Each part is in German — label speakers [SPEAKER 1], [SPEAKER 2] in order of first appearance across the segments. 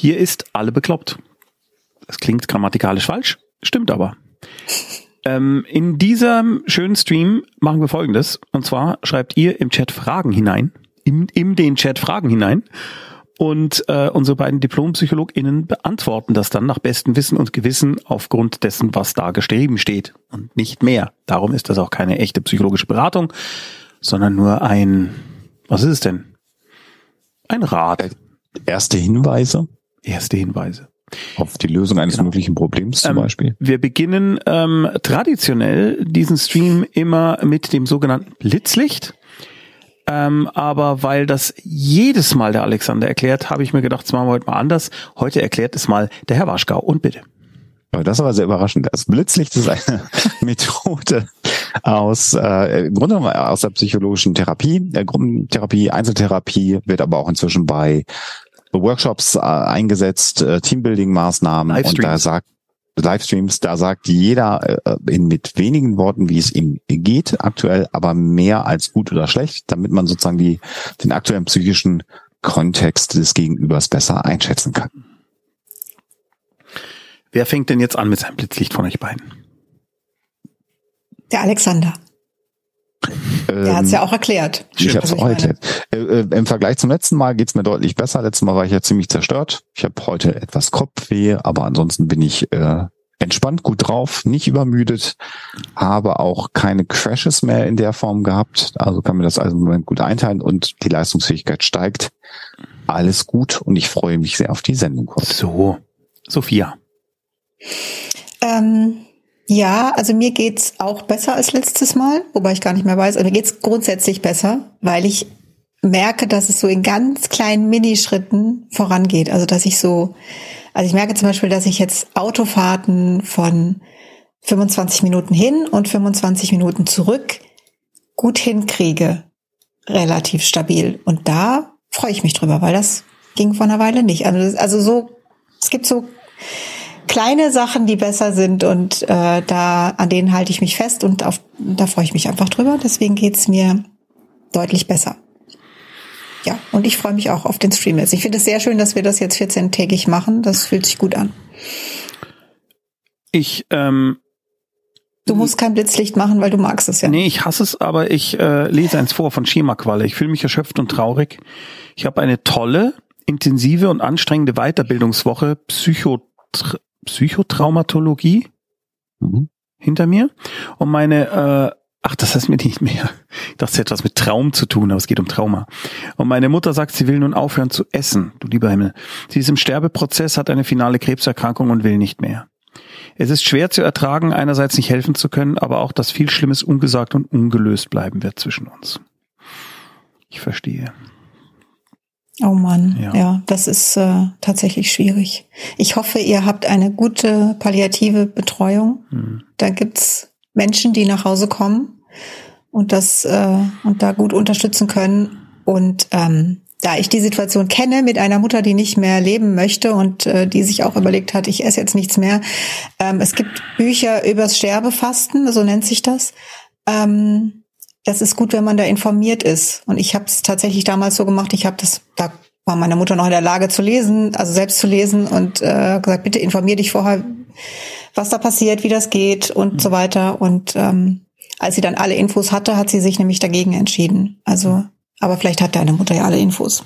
[SPEAKER 1] Hier ist alle bekloppt. Das klingt grammatikalisch falsch, stimmt aber. Ähm, in diesem schönen Stream machen wir folgendes. Und zwar schreibt ihr im Chat Fragen hinein, im, in den Chat Fragen hinein. Und äh, unsere beiden DiplompsychologInnen beantworten das dann nach bestem Wissen und Gewissen aufgrund dessen, was da geschrieben steht. Und nicht mehr. Darum ist das auch keine echte psychologische Beratung, sondern nur ein, was ist es denn? Ein Rat.
[SPEAKER 2] Erste Hinweise?
[SPEAKER 1] Erste Hinweise.
[SPEAKER 2] Auf die Lösung eines genau. möglichen Problems zum
[SPEAKER 1] ähm,
[SPEAKER 2] Beispiel.
[SPEAKER 1] Wir beginnen ähm, traditionell diesen Stream immer mit dem sogenannten Blitzlicht. Ähm, aber weil das jedes Mal der Alexander erklärt, habe ich mir gedacht, das machen wir heute mal anders. Heute erklärt es mal der Herr Waschgau. Und bitte.
[SPEAKER 2] Aber das aber sehr überraschend. Das Blitzlicht ist eine Methode aus äh, im Grunde genommen aus der psychologischen Therapie, äh, Gruppentherapie, Einzeltherapie, wird aber auch inzwischen bei Workshops äh, eingesetzt, äh, Teambuilding-Maßnahmen und da sagt Livestreams, da sagt jeder äh, in, mit wenigen Worten, wie es ihm geht aktuell, aber mehr als gut oder schlecht, damit man sozusagen die, den aktuellen psychischen Kontext des Gegenübers besser einschätzen kann.
[SPEAKER 1] Wer fängt denn jetzt an mit seinem Blitzlicht von euch beiden?
[SPEAKER 3] Der Alexander. Der hat es ja auch erklärt.
[SPEAKER 2] Ich habe es auch erklärt. Äh, äh, Im Vergleich zum letzten Mal geht's mir deutlich besser. Letztes Mal war ich ja ziemlich zerstört. Ich habe heute etwas Kopfweh, aber ansonsten bin ich äh, entspannt, gut drauf, nicht übermüdet, habe auch keine Crashes mehr in der Form gehabt. Also kann mir das also im Moment gut einteilen und die Leistungsfähigkeit steigt. Alles gut und ich freue mich sehr auf die Sendung
[SPEAKER 1] heute. So, Sophia.
[SPEAKER 3] Ähm, ja, also mir geht's auch besser als letztes Mal, wobei ich gar nicht mehr weiß. Also mir geht's grundsätzlich besser, weil ich merke, dass es so in ganz kleinen Minischritten vorangeht. Also dass ich so, also ich merke zum Beispiel, dass ich jetzt Autofahrten von 25 Minuten hin und 25 Minuten zurück gut hinkriege, relativ stabil. Und da freue ich mich drüber, weil das ging vor einer Weile nicht. Also, also so, es gibt so kleine Sachen, die besser sind und äh, da an denen halte ich mich fest und auf, da freue ich mich einfach drüber. Deswegen geht's mir deutlich besser. Ja, und ich freue mich auch auf den Stream jetzt. Ich finde es sehr schön, dass wir das jetzt 14-tägig machen. Das fühlt sich gut an.
[SPEAKER 1] Ich ähm,
[SPEAKER 3] Du musst kein Blitzlicht machen, weil du magst es ja.
[SPEAKER 1] Nee, ich hasse es, aber ich äh, lese eins vor von Schemaqualle. Ich fühle mich erschöpft und traurig. Ich habe eine tolle, intensive und anstrengende Weiterbildungswoche Psycho Psychotraumatologie mhm. hinter mir und meine, äh, ach, das heißt mir nicht mehr. Ich dachte, es hätte etwas mit Traum zu tun, aber es geht um Trauma. Und meine Mutter sagt, sie will nun aufhören zu essen, du lieber Himmel. Sie ist im Sterbeprozess, hat eine finale Krebserkrankung und will nicht mehr. Es ist schwer zu ertragen, einerseits nicht helfen zu können, aber auch, dass viel Schlimmes ungesagt und ungelöst bleiben wird zwischen uns. Ich verstehe.
[SPEAKER 3] Oh Mann, ja, ja das ist äh, tatsächlich schwierig. Ich hoffe, ihr habt eine gute palliative Betreuung. Hm. Da gibt's Menschen, die nach Hause kommen und das äh, und da gut unterstützen können. Und ähm, da ich die Situation kenne mit einer Mutter, die nicht mehr leben möchte und äh, die sich auch überlegt hat, ich esse jetzt nichts mehr. Ähm, es gibt Bücher übers Sterbefasten, so nennt sich das. Ähm, das ist gut, wenn man da informiert ist. Und ich habe es tatsächlich damals so gemacht, ich habe das, da war meine Mutter noch in der Lage zu lesen, also selbst zu lesen und äh, gesagt, bitte informier dich vorher, was da passiert, wie das geht und mhm. so weiter. Und ähm, als sie dann alle Infos hatte, hat sie sich nämlich dagegen entschieden. Also, aber vielleicht hat deine Mutter ja alle Infos.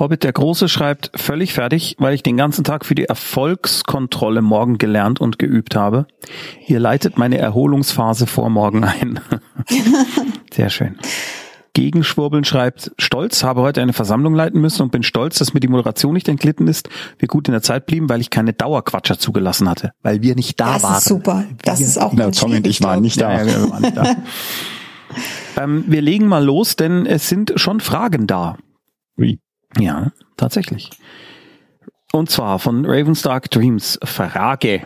[SPEAKER 1] Hobbit der Große schreibt völlig fertig, weil ich den ganzen Tag für die Erfolgskontrolle morgen gelernt und geübt habe. Ihr leitet meine Erholungsphase vor morgen ein. Sehr schön. Gegenschwurbeln schreibt, stolz, habe heute eine Versammlung leiten müssen und bin stolz, dass mir die Moderation nicht entglitten ist, wir gut in der Zeit blieben, weil ich keine Dauerquatscher zugelassen hatte, weil wir nicht da
[SPEAKER 3] das
[SPEAKER 1] waren.
[SPEAKER 3] Das ist super. Das wir, ist auch
[SPEAKER 2] Na, Tommy und ich waren nicht da. Ja, wir, waren nicht da.
[SPEAKER 1] ähm, wir legen mal los, denn es sind schon Fragen da.
[SPEAKER 2] Wie?
[SPEAKER 1] Ja, tatsächlich. Und zwar von Ravenstark Dreams. Frage.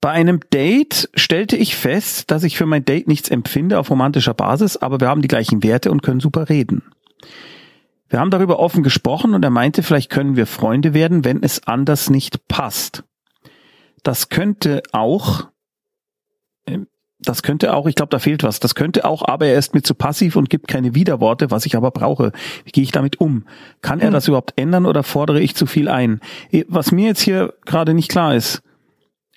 [SPEAKER 1] Bei einem Date stellte ich fest, dass ich für mein Date nichts empfinde auf romantischer Basis, aber wir haben die gleichen Werte und können super reden. Wir haben darüber offen gesprochen und er meinte, vielleicht können wir Freunde werden, wenn es anders nicht passt. Das könnte auch, das könnte auch, ich glaube, da fehlt was. Das könnte auch, aber er ist mir zu passiv und gibt keine Widerworte, was ich aber brauche. Wie gehe ich damit um? Kann er hm. das überhaupt ändern oder fordere ich zu viel ein? Was mir jetzt hier gerade nicht klar ist,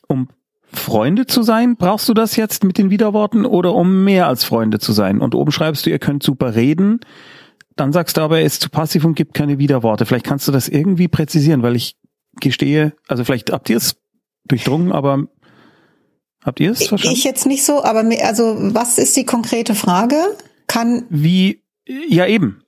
[SPEAKER 1] um Freunde zu sein, brauchst du das jetzt mit den Widerworten oder um mehr als Freunde zu sein? Und oben schreibst du, ihr könnt super reden. Dann sagst du aber, er ist zu passiv und gibt keine Widerworte. Vielleicht kannst du das irgendwie präzisieren, weil ich gestehe, also vielleicht habt ihr es durchdrungen, aber Habt ihr es
[SPEAKER 3] verstanden? Ich jetzt nicht so, aber also was ist die konkrete Frage? Kann
[SPEAKER 1] wie ja eben.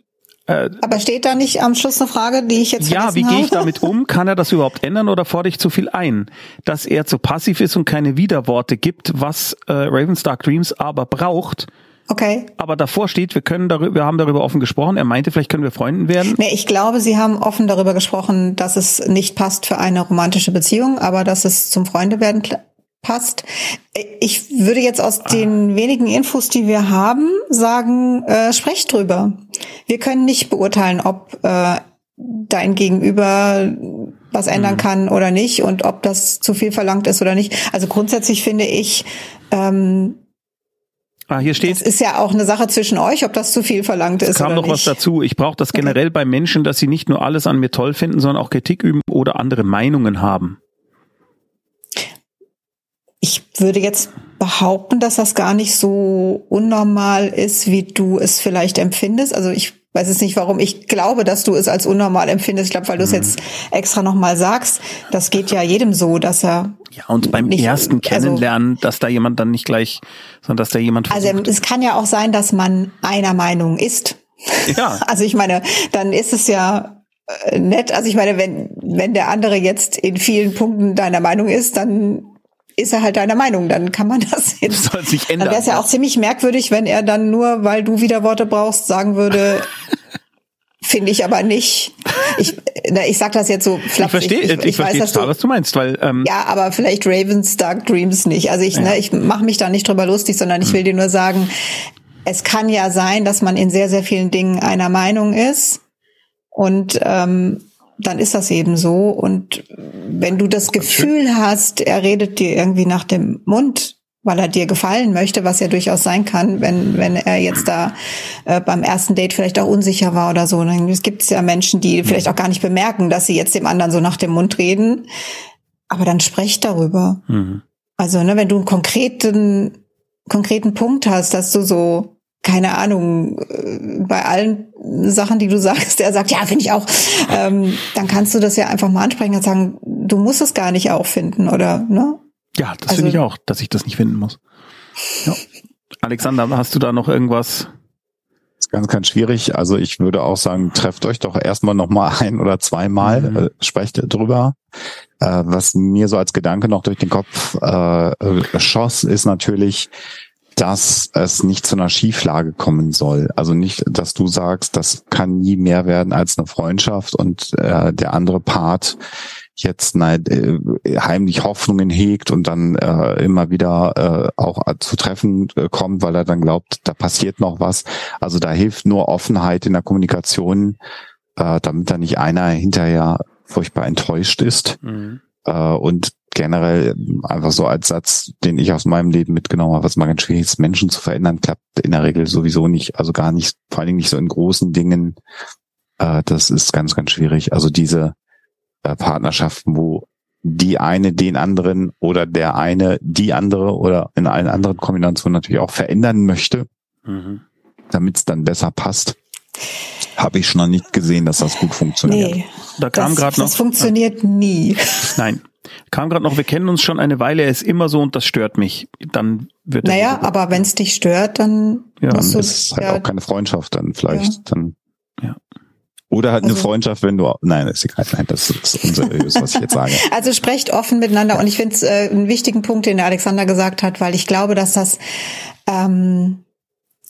[SPEAKER 3] Äh, aber steht da nicht am Schluss eine Frage, die ich jetzt
[SPEAKER 1] Ja, wie gehe ich damit um? Kann er das überhaupt ändern oder fordere ich zu viel ein? Dass er zu passiv ist und keine Widerworte gibt, was äh, Raven's Dark Dreams aber braucht.
[SPEAKER 3] Okay.
[SPEAKER 1] Aber davor steht, wir können darüber, wir haben darüber offen gesprochen. Er meinte, vielleicht können wir Freunden werden.
[SPEAKER 3] Nee, ich glaube, Sie haben offen darüber gesprochen, dass es nicht passt für eine romantische Beziehung, aber dass es zum Freunde werden passt. Ich würde jetzt aus den wenigen Infos, die wir haben, sagen, äh, sprecht drüber. Wir können nicht beurteilen, ob äh, dein Gegenüber was ändern mhm. kann oder nicht und ob das zu viel verlangt ist oder nicht. Also grundsätzlich finde ich, ähm,
[SPEAKER 1] Ah, hier steht.
[SPEAKER 3] Es ist ja auch eine Sache zwischen euch, ob das zu viel verlangt ist. Es
[SPEAKER 1] kam noch
[SPEAKER 3] nicht.
[SPEAKER 1] was dazu. Ich brauche das generell okay. bei Menschen, dass sie nicht nur alles an mir toll finden, sondern auch Kritik üben oder andere Meinungen haben.
[SPEAKER 3] Ich würde jetzt behaupten, dass das gar nicht so unnormal ist, wie du es vielleicht empfindest. Also ich weiß es nicht, warum ich glaube, dass du es als unnormal empfindest. Ich glaube, weil du es mhm. jetzt extra nochmal sagst. Das geht ja jedem so, dass er.
[SPEAKER 1] Ja, und beim nicht, ersten also Kennenlernen, also, dass da jemand dann nicht gleich, sondern dass da jemand.
[SPEAKER 3] Also versucht. Also es kann ja auch sein, dass man einer Meinung ist. Ja. Also ich meine, dann ist es ja äh, nett. Also ich meine, wenn, wenn der andere jetzt in vielen Punkten deiner Meinung ist, dann ist er halt deiner Meinung, dann kann man das
[SPEAKER 1] jetzt. Das soll sich ändern.
[SPEAKER 3] Dann wäre es ja auch ziemlich merkwürdig, wenn er dann nur, weil du wieder Worte brauchst, sagen würde, finde ich aber nicht. Ich, na, ich sag das jetzt so
[SPEAKER 1] flapsig. Ich verstehe, ich, ich, ich verstehe weiß, total, was du meinst, weil
[SPEAKER 3] ähm, ja, aber vielleicht Ravens Dark Dreams nicht. Also ich, ne, ja. ne, ich mache mich da nicht drüber lustig, sondern ich will dir nur sagen, es kann ja sein, dass man in sehr sehr vielen Dingen einer Meinung ist und ähm, dann ist das eben so. Und wenn du das Gefühl hast, er redet dir irgendwie nach dem Mund, weil er dir gefallen möchte, was ja durchaus sein kann, wenn, wenn er jetzt da äh, beim ersten Date vielleicht auch unsicher war oder so. Dann gibt es ja Menschen, die vielleicht auch gar nicht bemerken, dass sie jetzt dem anderen so nach dem Mund reden. Aber dann sprecht darüber. Mhm. Also, ne, wenn du einen konkreten, konkreten Punkt hast, dass du so keine Ahnung, äh, bei allen Sachen, die du sagst, der sagt, ja, finde ich auch, ähm, dann kannst du das ja einfach mal ansprechen und sagen, du musst es gar nicht auch finden, oder, ne?
[SPEAKER 1] Ja, das also, finde ich auch, dass ich das nicht finden muss. Ja. Alexander, hast du da noch irgendwas?
[SPEAKER 2] Das ist ganz, ganz schwierig. Also ich würde auch sagen, trefft euch doch erstmal nochmal ein oder zweimal, mhm. äh, sprecht drüber. Äh, was mir so als Gedanke noch durch den Kopf äh, schoss, ist natürlich, dass es nicht zu einer Schieflage kommen soll. Also nicht, dass du sagst, das kann nie mehr werden als eine Freundschaft und äh, der andere Part jetzt nein, äh, heimlich Hoffnungen hegt und dann äh, immer wieder äh, auch zu Treffen äh, kommt, weil er dann glaubt, da passiert noch was. Also da hilft nur Offenheit in der Kommunikation, äh, damit da nicht einer hinterher furchtbar enttäuscht ist. Mhm. Äh, und generell einfach so als Satz, den ich aus meinem Leben mitgenommen habe, was mal ganz schwierig ist, Menschen zu verändern, klappt in der Regel sowieso nicht, also gar nicht, vor allen Dingen nicht so in großen Dingen. Äh, das ist ganz, ganz schwierig. Also diese äh, Partnerschaften, wo die eine den anderen oder der eine die andere oder in allen anderen Kombinationen natürlich auch verändern möchte, mhm. damit es dann besser passt. Habe ich schon noch nicht gesehen, dass das gut funktioniert. Nee,
[SPEAKER 1] da kam gerade noch.
[SPEAKER 3] Das funktioniert nie.
[SPEAKER 1] Nein, kam gerade noch. Wir kennen uns schon eine Weile. Er ist immer so und das stört mich. Dann wird.
[SPEAKER 3] Naja, aber wenn es dich stört, dann.
[SPEAKER 2] Ja, dann ist es halt ja, auch keine Freundschaft dann vielleicht. Ja. Dann. Ja. Oder halt also, eine Freundschaft, wenn du, nein, das ist egal, nein, das ist unseriös, was ich jetzt sage.
[SPEAKER 3] Also sprecht offen miteinander und ich finde es äh, einen wichtigen Punkt, den der Alexander gesagt hat, weil ich glaube, dass das ähm,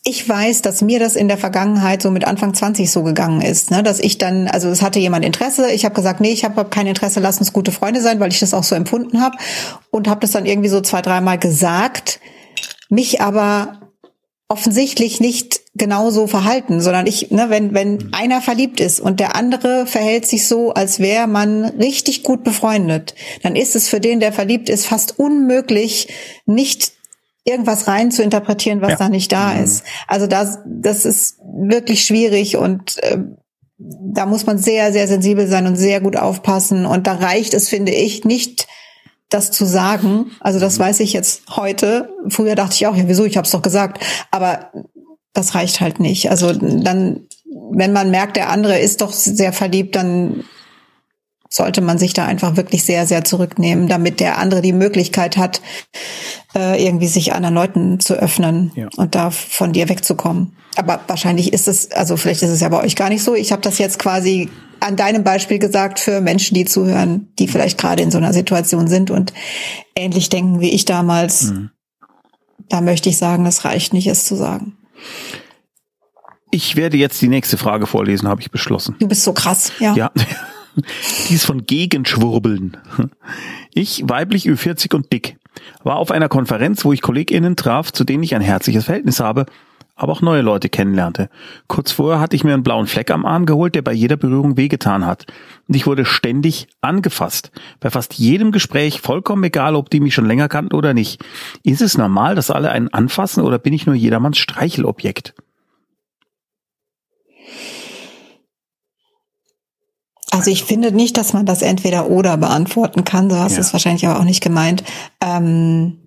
[SPEAKER 3] ich weiß, dass mir das in der Vergangenheit so mit Anfang 20 so gegangen ist, ne? dass ich dann, also es hatte jemand Interesse, ich habe gesagt, nee, ich habe kein Interesse, lass uns gute Freunde sein, weil ich das auch so empfunden habe. Und habe das dann irgendwie so zwei, dreimal gesagt, mich aber offensichtlich nicht genauso verhalten, sondern ich, ne, wenn wenn einer verliebt ist und der andere verhält sich so, als wäre man richtig gut befreundet, dann ist es für den, der verliebt ist, fast unmöglich, nicht irgendwas rein zu interpretieren, was ja. da nicht da mhm. ist. Also das, das ist wirklich schwierig und äh, da muss man sehr, sehr sensibel sein und sehr gut aufpassen. Und da reicht es, finde ich, nicht das zu sagen. Also das mhm. weiß ich jetzt heute. Früher dachte ich auch, ja, wieso, ich habe es doch gesagt. Aber das reicht halt nicht. Also dann, wenn man merkt, der andere ist doch sehr verliebt, dann sollte man sich da einfach wirklich sehr, sehr zurücknehmen, damit der andere die Möglichkeit hat, äh, irgendwie sich anderen Leuten zu öffnen ja. und da von dir wegzukommen. Aber wahrscheinlich ist es, also vielleicht ist es ja bei euch gar nicht so. Ich habe das jetzt quasi an deinem Beispiel gesagt für Menschen, die zuhören, die vielleicht gerade in so einer Situation sind und ähnlich denken wie ich damals. Mhm. Da möchte ich sagen, es reicht nicht, es zu sagen.
[SPEAKER 1] Ich werde jetzt die nächste Frage vorlesen, habe ich beschlossen.
[SPEAKER 3] Du bist so krass, ja.
[SPEAKER 1] Ja. Die ist von Gegenschwurbeln. Ich, weiblich, Ü40 und dick, war auf einer Konferenz, wo ich KollegInnen traf, zu denen ich ein herzliches Verhältnis habe, aber auch neue Leute kennenlernte. Kurz vorher hatte ich mir einen blauen Fleck am Arm geholt, der bei jeder Berührung wehgetan hat. Und ich wurde ständig angefasst. Bei fast jedem Gespräch, vollkommen egal, ob die mich schon länger kannten oder nicht. Ist es normal, dass alle einen anfassen oder bin ich nur jedermanns Streichelobjekt?
[SPEAKER 3] Also ich finde nicht, dass man das entweder oder beantworten kann. So hast du ja. es wahrscheinlich aber auch nicht gemeint. Ähm,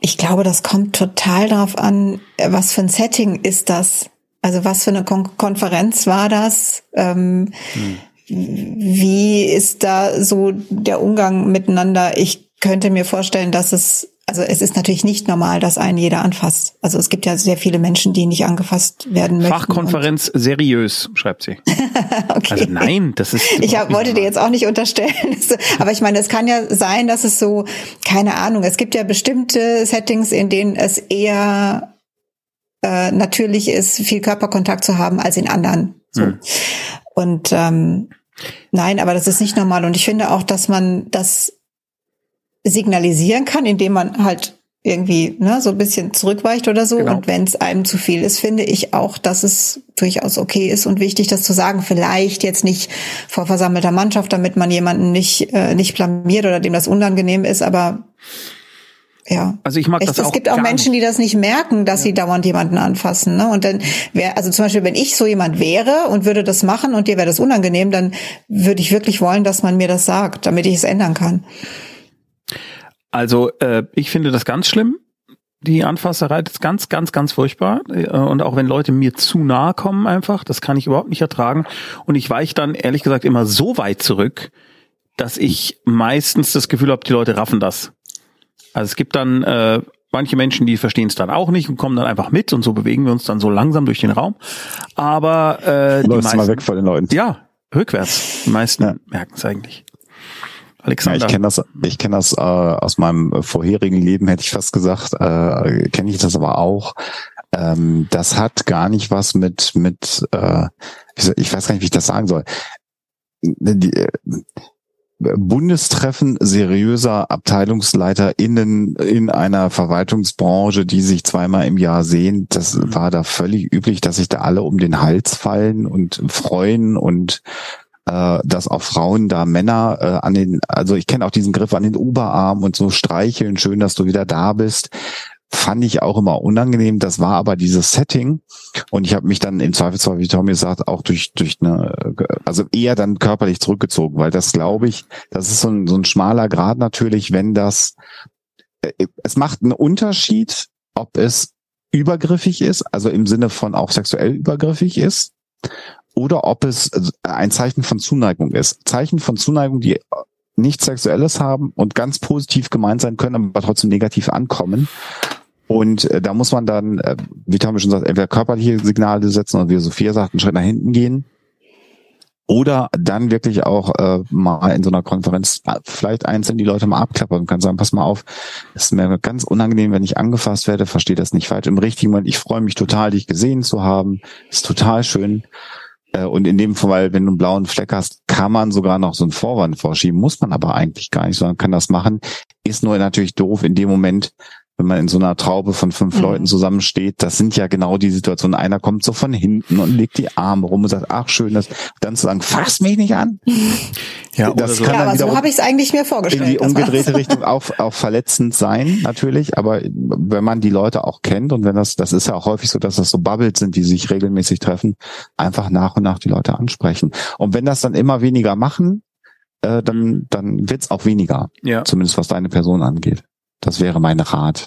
[SPEAKER 3] ich glaube, das kommt total darauf an, was für ein Setting ist das. Also was für eine Kon Konferenz war das? Ähm, hm. Wie ist da so der Umgang miteinander? Ich könnte mir vorstellen, dass es also es ist natürlich nicht normal, dass einen jeder anfasst. Also es gibt ja sehr viele Menschen, die nicht angefasst werden möchten.
[SPEAKER 1] Fachkonferenz seriös, schreibt sie. okay. Also nein, das ist.
[SPEAKER 3] Ich hab, wollte dir jetzt auch nicht unterstellen. Aber ich meine, es kann ja sein, dass es so, keine Ahnung, es gibt ja bestimmte Settings, in denen es eher äh, natürlich ist, viel Körperkontakt zu haben als in anderen. So. Hm. Und ähm, nein, aber das ist nicht normal. Und ich finde auch, dass man das signalisieren kann, indem man halt irgendwie ne, so ein bisschen zurückweicht oder so. Genau. Und wenn es einem zu viel ist, finde ich auch, dass es durchaus okay ist und wichtig, das zu sagen. Vielleicht jetzt nicht vor versammelter Mannschaft, damit man jemanden nicht, äh, nicht blamiert oder dem das unangenehm ist, aber ja.
[SPEAKER 1] Also ich mag das
[SPEAKER 3] es,
[SPEAKER 1] auch.
[SPEAKER 3] Es gibt auch Menschen, die das nicht merken, dass ja. sie dauernd jemanden anfassen. Ne? Und dann wäre, also zum Beispiel, wenn ich so jemand wäre und würde das machen und dir wäre das unangenehm, dann würde ich wirklich wollen, dass man mir das sagt, damit ich es ändern kann.
[SPEAKER 1] Also äh, ich finde das ganz schlimm. Die Anfasserei ist ganz, ganz, ganz furchtbar. Äh, und auch wenn Leute mir zu nahe kommen einfach, das kann ich überhaupt nicht ertragen. Und ich weiche dann ehrlich gesagt immer so weit zurück, dass ich meistens das Gefühl habe, die Leute raffen das. Also es gibt dann äh, manche Menschen, die verstehen es dann auch nicht und kommen dann einfach mit und so bewegen wir uns dann so langsam durch den Raum. Aber äh,
[SPEAKER 2] die meisten, mal weg von den Leuten.
[SPEAKER 1] Ja, rückwärts. Die meisten ja. merken es eigentlich.
[SPEAKER 2] Alexander. Ja, ich kenne das, ich kenne das äh, aus meinem vorherigen Leben, hätte ich fast gesagt, äh, kenne ich das aber auch. Ähm, das hat gar nicht was mit mit, äh, ich weiß gar nicht, wie ich das sagen soll. Die, äh, Bundestreffen seriöser AbteilungsleiterInnen in einer Verwaltungsbranche, die sich zweimal im Jahr sehen, das mhm. war da völlig üblich, dass sich da alle um den Hals fallen und freuen und äh, dass auch Frauen da Männer äh, an den, also ich kenne auch diesen Griff an den Oberarm und so streicheln, schön, dass du wieder da bist fand ich auch immer unangenehm. Das war aber dieses Setting. Und ich habe mich dann im Zweifelsfall, wie Tommy sagt, auch durch, durch eine, also eher dann körperlich zurückgezogen, weil das glaube ich, das ist so ein, so ein schmaler Grad natürlich, wenn das, äh, es macht einen Unterschied, ob es übergriffig ist, also im Sinne von auch sexuell übergriffig ist, oder ob es äh, ein Zeichen von Zuneigung ist. Zeichen von Zuneigung, die nichts Sexuelles haben und ganz positiv gemeint sein können, aber trotzdem negativ ankommen. Und äh, da muss man dann, äh, wie Tommy schon sagt, entweder körperliche Signale setzen oder wie Sophia sagt, einen Schritt nach hinten gehen. Oder dann wirklich auch äh, mal in so einer Konferenz äh, vielleicht einzeln die Leute mal abklappern und kann sagen, pass mal auf, ist mir ganz unangenehm, wenn ich angefasst werde, verstehe das nicht falsch. Im richtigen Moment, ich freue mich total, dich gesehen zu haben. Ist total schön. Äh, und in dem Fall, wenn du einen blauen Fleck hast, kann man sogar noch so einen Vorwand vorschieben, muss man aber eigentlich gar nicht, sondern kann das machen. Ist nur natürlich doof in dem Moment, wenn man in so einer Traube von fünf mhm. Leuten zusammensteht, das sind ja genau die Situationen. Einer kommt so von hinten und legt die Arme rum und sagt, ach schön, das dann zu sagen, fass mich nicht an.
[SPEAKER 3] Ja, das so. kann ja, aber so habe ich es eigentlich mir vorgestellt.
[SPEAKER 2] In die umgedrehte Richtung auch, auch verletzend sein, natürlich. Aber wenn man die Leute auch kennt und wenn das, das ist ja auch häufig so, dass das so Bubbles sind, die sich regelmäßig treffen, einfach nach und nach die Leute ansprechen. Und wenn das dann immer weniger machen, äh, dann, dann wird's auch weniger. Ja. Zumindest was deine Person angeht. Das wäre mein Rat.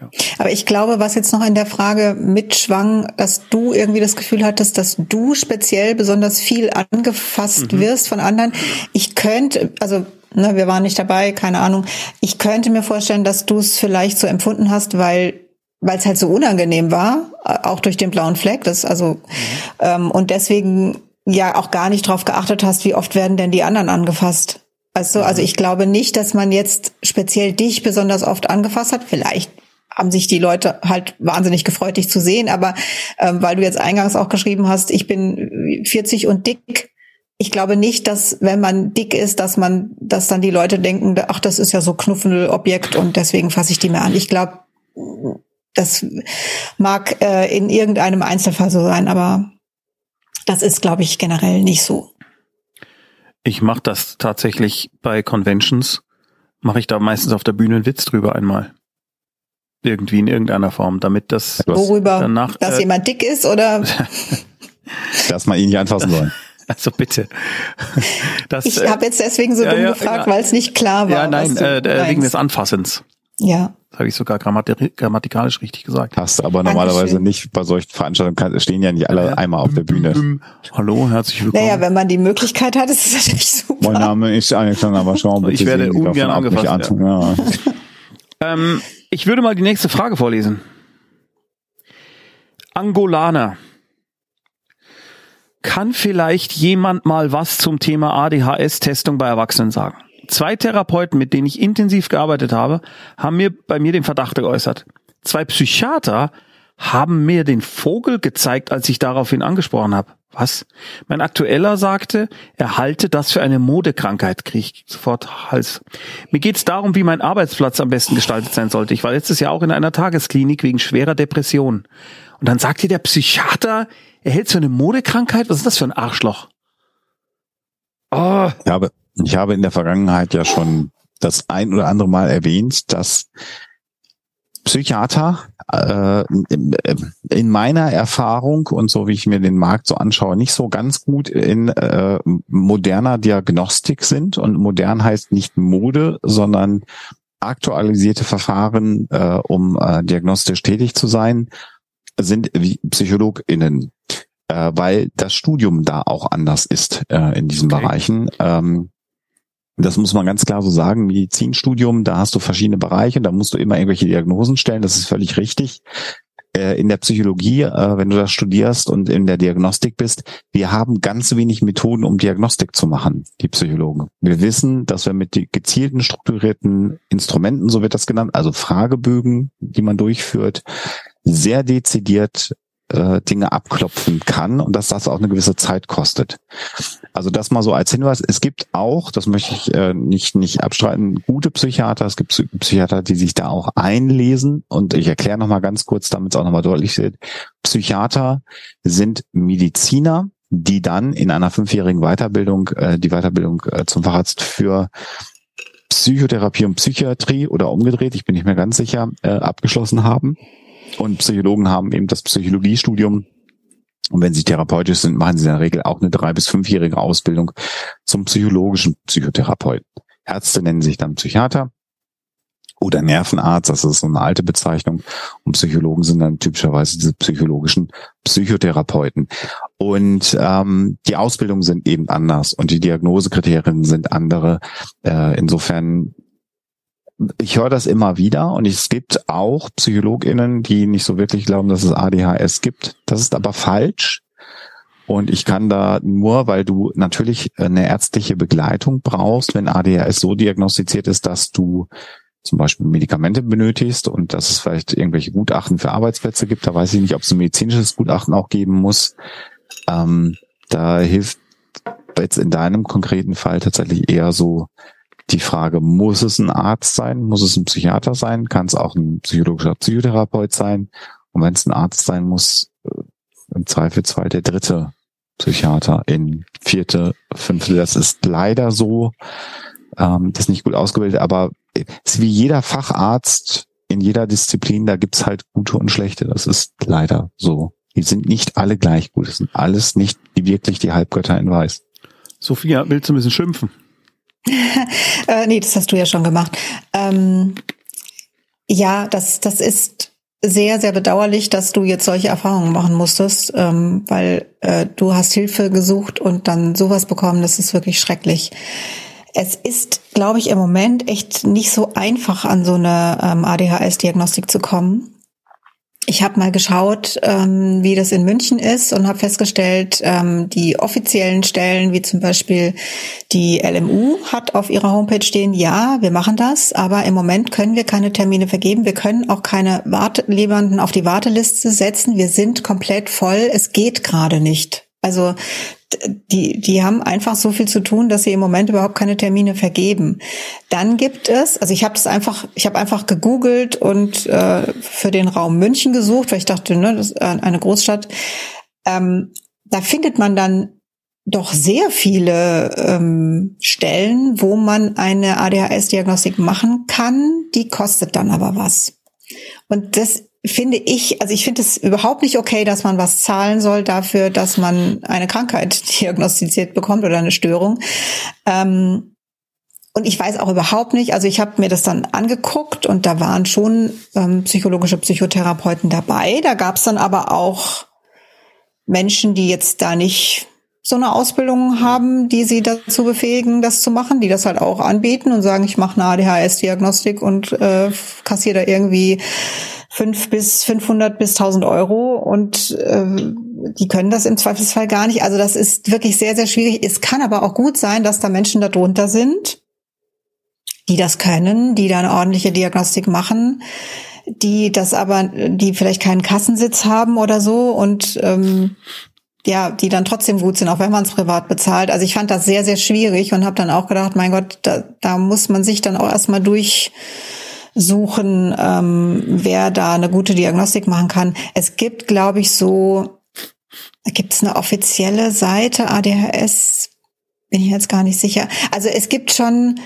[SPEAKER 3] Ja. Aber ich glaube, was jetzt noch in der Frage mitschwang, dass du irgendwie das Gefühl hattest, dass du speziell besonders viel angefasst mhm. wirst von anderen. Ich könnte, also ne, wir waren nicht dabei, keine Ahnung. Ich könnte mir vorstellen, dass du es vielleicht so empfunden hast, weil weil es halt so unangenehm war, auch durch den blauen Fleck. Das also mhm. ähm, und deswegen ja auch gar nicht drauf geachtet hast, wie oft werden denn die anderen angefasst. Also, also ich glaube nicht, dass man jetzt speziell dich besonders oft angefasst hat. Vielleicht haben sich die Leute halt wahnsinnig gefreut, dich zu sehen. Aber ähm, weil du jetzt eingangs auch geschrieben hast, ich bin 40 und dick, ich glaube nicht, dass wenn man dick ist, dass man, dass dann die Leute denken, ach, das ist ja so Knuffelobjekt und deswegen fasse ich die mehr an. Ich glaube, das mag äh, in irgendeinem Einzelfall so sein, aber das ist, glaube ich, generell nicht so.
[SPEAKER 1] Ich mache das tatsächlich bei Conventions, mache ich da meistens auf der Bühne einen Witz drüber einmal. Irgendwie in irgendeiner Form, damit das
[SPEAKER 3] Worüber? danach. Dass äh, jemand dick ist oder?
[SPEAKER 2] dass man ihn nicht anfassen soll.
[SPEAKER 1] Also bitte.
[SPEAKER 3] Das, ich habe jetzt deswegen so ja, dumm ja, gefragt, ja, weil es nicht klar war.
[SPEAKER 1] Ja, nein, äh, wegen des Anfassens.
[SPEAKER 3] Ja.
[SPEAKER 1] Das habe ich sogar grammatikalisch richtig gesagt.
[SPEAKER 2] Hast du aber normalerweise nicht bei solchen Veranstaltungen, stehen ja nicht alle einmal auf der Bühne.
[SPEAKER 1] Hallo, herzlich willkommen.
[SPEAKER 3] Naja, wenn man die Möglichkeit hat, ist es natürlich super.
[SPEAKER 2] Mein Name ist Alexander Waschraum.
[SPEAKER 1] Ich werde ungern angefasst. Ja. ähm, ich würde mal die nächste Frage vorlesen. Angolaner. Kann vielleicht jemand mal was zum Thema ADHS-Testung bei Erwachsenen sagen? Zwei Therapeuten, mit denen ich intensiv gearbeitet habe, haben mir bei mir den Verdacht geäußert. Zwei Psychiater haben mir den Vogel gezeigt, als ich daraufhin angesprochen habe. Was? Mein aktueller sagte, er halte das für eine Modekrankheit, kriege ich sofort Hals. Mir geht es darum, wie mein Arbeitsplatz am besten gestaltet sein sollte. Ich war letztes Jahr auch in einer Tagesklinik wegen schwerer Depression. Und dann sagte der Psychiater, er hält es für eine Modekrankheit? Was ist das für ein Arschloch?
[SPEAKER 2] Oh. Ich habe, ich habe in der Vergangenheit ja schon das ein oder andere Mal erwähnt, dass Psychiater äh, in meiner Erfahrung und so wie ich mir den Markt so anschaue, nicht so ganz gut in äh, moderner Diagnostik sind. Und modern heißt nicht Mode, sondern aktualisierte Verfahren, äh, um äh, diagnostisch tätig zu sein, sind wie PsychologInnen, äh, weil das Studium da auch anders ist äh, in diesen okay. Bereichen. Ähm, das muss man ganz klar so sagen. Medizinstudium, da hast du verschiedene Bereiche, da musst du immer irgendwelche Diagnosen stellen, das ist völlig richtig. Äh, in der Psychologie, äh, wenn du das studierst und in der Diagnostik bist, wir haben ganz wenig Methoden, um Diagnostik zu machen, die Psychologen. Wir wissen, dass wir mit gezielten, strukturierten Instrumenten, so wird das genannt, also Fragebögen, die man durchführt, sehr dezidiert äh, Dinge abklopfen kann und dass das auch eine gewisse Zeit kostet. Also das mal so als Hinweis. Es gibt auch, das möchte ich äh, nicht, nicht abstreiten, gute Psychiater. Es gibt Psychiater, die sich da auch einlesen. Und ich erkläre nochmal ganz kurz, damit es auch nochmal deutlich wird. Psychiater sind Mediziner, die dann in einer fünfjährigen Weiterbildung äh, die Weiterbildung äh, zum Facharzt für Psychotherapie und Psychiatrie oder umgedreht, ich bin nicht mehr ganz sicher, äh, abgeschlossen haben. Und Psychologen haben eben das Psychologiestudium. Und wenn sie therapeutisch sind, machen sie in der Regel auch eine drei- bis fünfjährige Ausbildung zum psychologischen Psychotherapeuten. Ärzte nennen sich dann Psychiater oder Nervenarzt, das ist so eine alte Bezeichnung. Und Psychologen sind dann typischerweise diese psychologischen Psychotherapeuten. Und ähm, die Ausbildungen sind eben anders und die Diagnosekriterien sind andere. Äh, insofern ich höre das immer wieder und es gibt auch PsychologInnen, die nicht so wirklich glauben, dass es ADHS gibt. Das ist aber falsch. Und ich kann da nur, weil du natürlich eine ärztliche Begleitung brauchst, wenn ADHS so diagnostiziert ist, dass du zum Beispiel Medikamente benötigst und dass es vielleicht irgendwelche Gutachten für Arbeitsplätze gibt. Da weiß ich nicht, ob es ein medizinisches Gutachten auch geben muss. Ähm, da hilft jetzt in deinem konkreten Fall tatsächlich eher so die Frage, muss es ein Arzt sein? Muss es ein Psychiater sein? Kann es auch ein psychologischer Psychotherapeut sein? Und wenn es ein Arzt sein muss, äh, im Zweifelsfall der dritte Psychiater in vierte, fünfte. Das ist leider so. Ähm, das ist nicht gut ausgebildet, aber es ist wie jeder Facharzt in jeder Disziplin, da gibt's halt gute und schlechte. Das ist leider so. Die sind nicht alle gleich gut. Das sind alles nicht die wirklich die Halbgötter in Weiß.
[SPEAKER 1] Sophia, willst du ein bisschen schimpfen?
[SPEAKER 3] äh, nee, das hast du ja schon gemacht. Ähm, ja, das, das ist sehr, sehr bedauerlich, dass du jetzt solche Erfahrungen machen musstest, ähm, weil äh, du hast Hilfe gesucht und dann sowas bekommen. Das ist wirklich schrecklich. Es ist, glaube ich, im Moment echt nicht so einfach, an so eine ähm, ADHS-Diagnostik zu kommen. Ich habe mal geschaut, ähm, wie das in München ist und habe festgestellt, ähm, die offiziellen Stellen, wie zum Beispiel die LMU, hat auf ihrer Homepage stehen, ja, wir machen das, aber im Moment können wir keine Termine vergeben. Wir können auch keine Wartelebenden auf die Warteliste setzen. Wir sind komplett voll. Es geht gerade nicht. Also die, die haben einfach so viel zu tun, dass sie im Moment überhaupt keine Termine vergeben. Dann gibt es, also ich habe das einfach, ich habe einfach gegoogelt und äh, für den Raum München gesucht, weil ich dachte, ne, das ist eine Großstadt. Ähm, da findet man dann doch sehr viele ähm, Stellen, wo man eine ADHS-Diagnostik machen kann. Die kostet dann aber was. Und das finde ich, also ich finde es überhaupt nicht okay, dass man was zahlen soll dafür, dass man eine Krankheit diagnostiziert bekommt oder eine Störung. Ähm, und ich weiß auch überhaupt nicht, also ich habe mir das dann angeguckt und da waren schon ähm, psychologische Psychotherapeuten dabei. Da gab es dann aber auch Menschen, die jetzt da nicht so eine Ausbildung haben, die sie dazu befähigen, das zu machen, die das halt auch anbieten und sagen, ich mache eine ADHS-Diagnostik und äh, kassiere da irgendwie fünf bis 500 bis 1000 Euro und äh, die können das im Zweifelsfall gar nicht. Also das ist wirklich sehr, sehr schwierig. Es kann aber auch gut sein, dass da Menschen darunter sind, die das können, die da eine ordentliche Diagnostik machen, die das aber, die vielleicht keinen Kassensitz haben oder so und ähm, ja, die dann trotzdem gut sind, auch wenn man es privat bezahlt. Also ich fand das sehr, sehr schwierig und habe dann auch gedacht, mein Gott, da, da muss man sich dann auch erstmal durch suchen, ähm, wer da eine gute Diagnostik machen kann. Es gibt, glaube ich, so, gibt es eine offizielle Seite ADHS? Bin ich jetzt gar nicht sicher. Also es gibt schon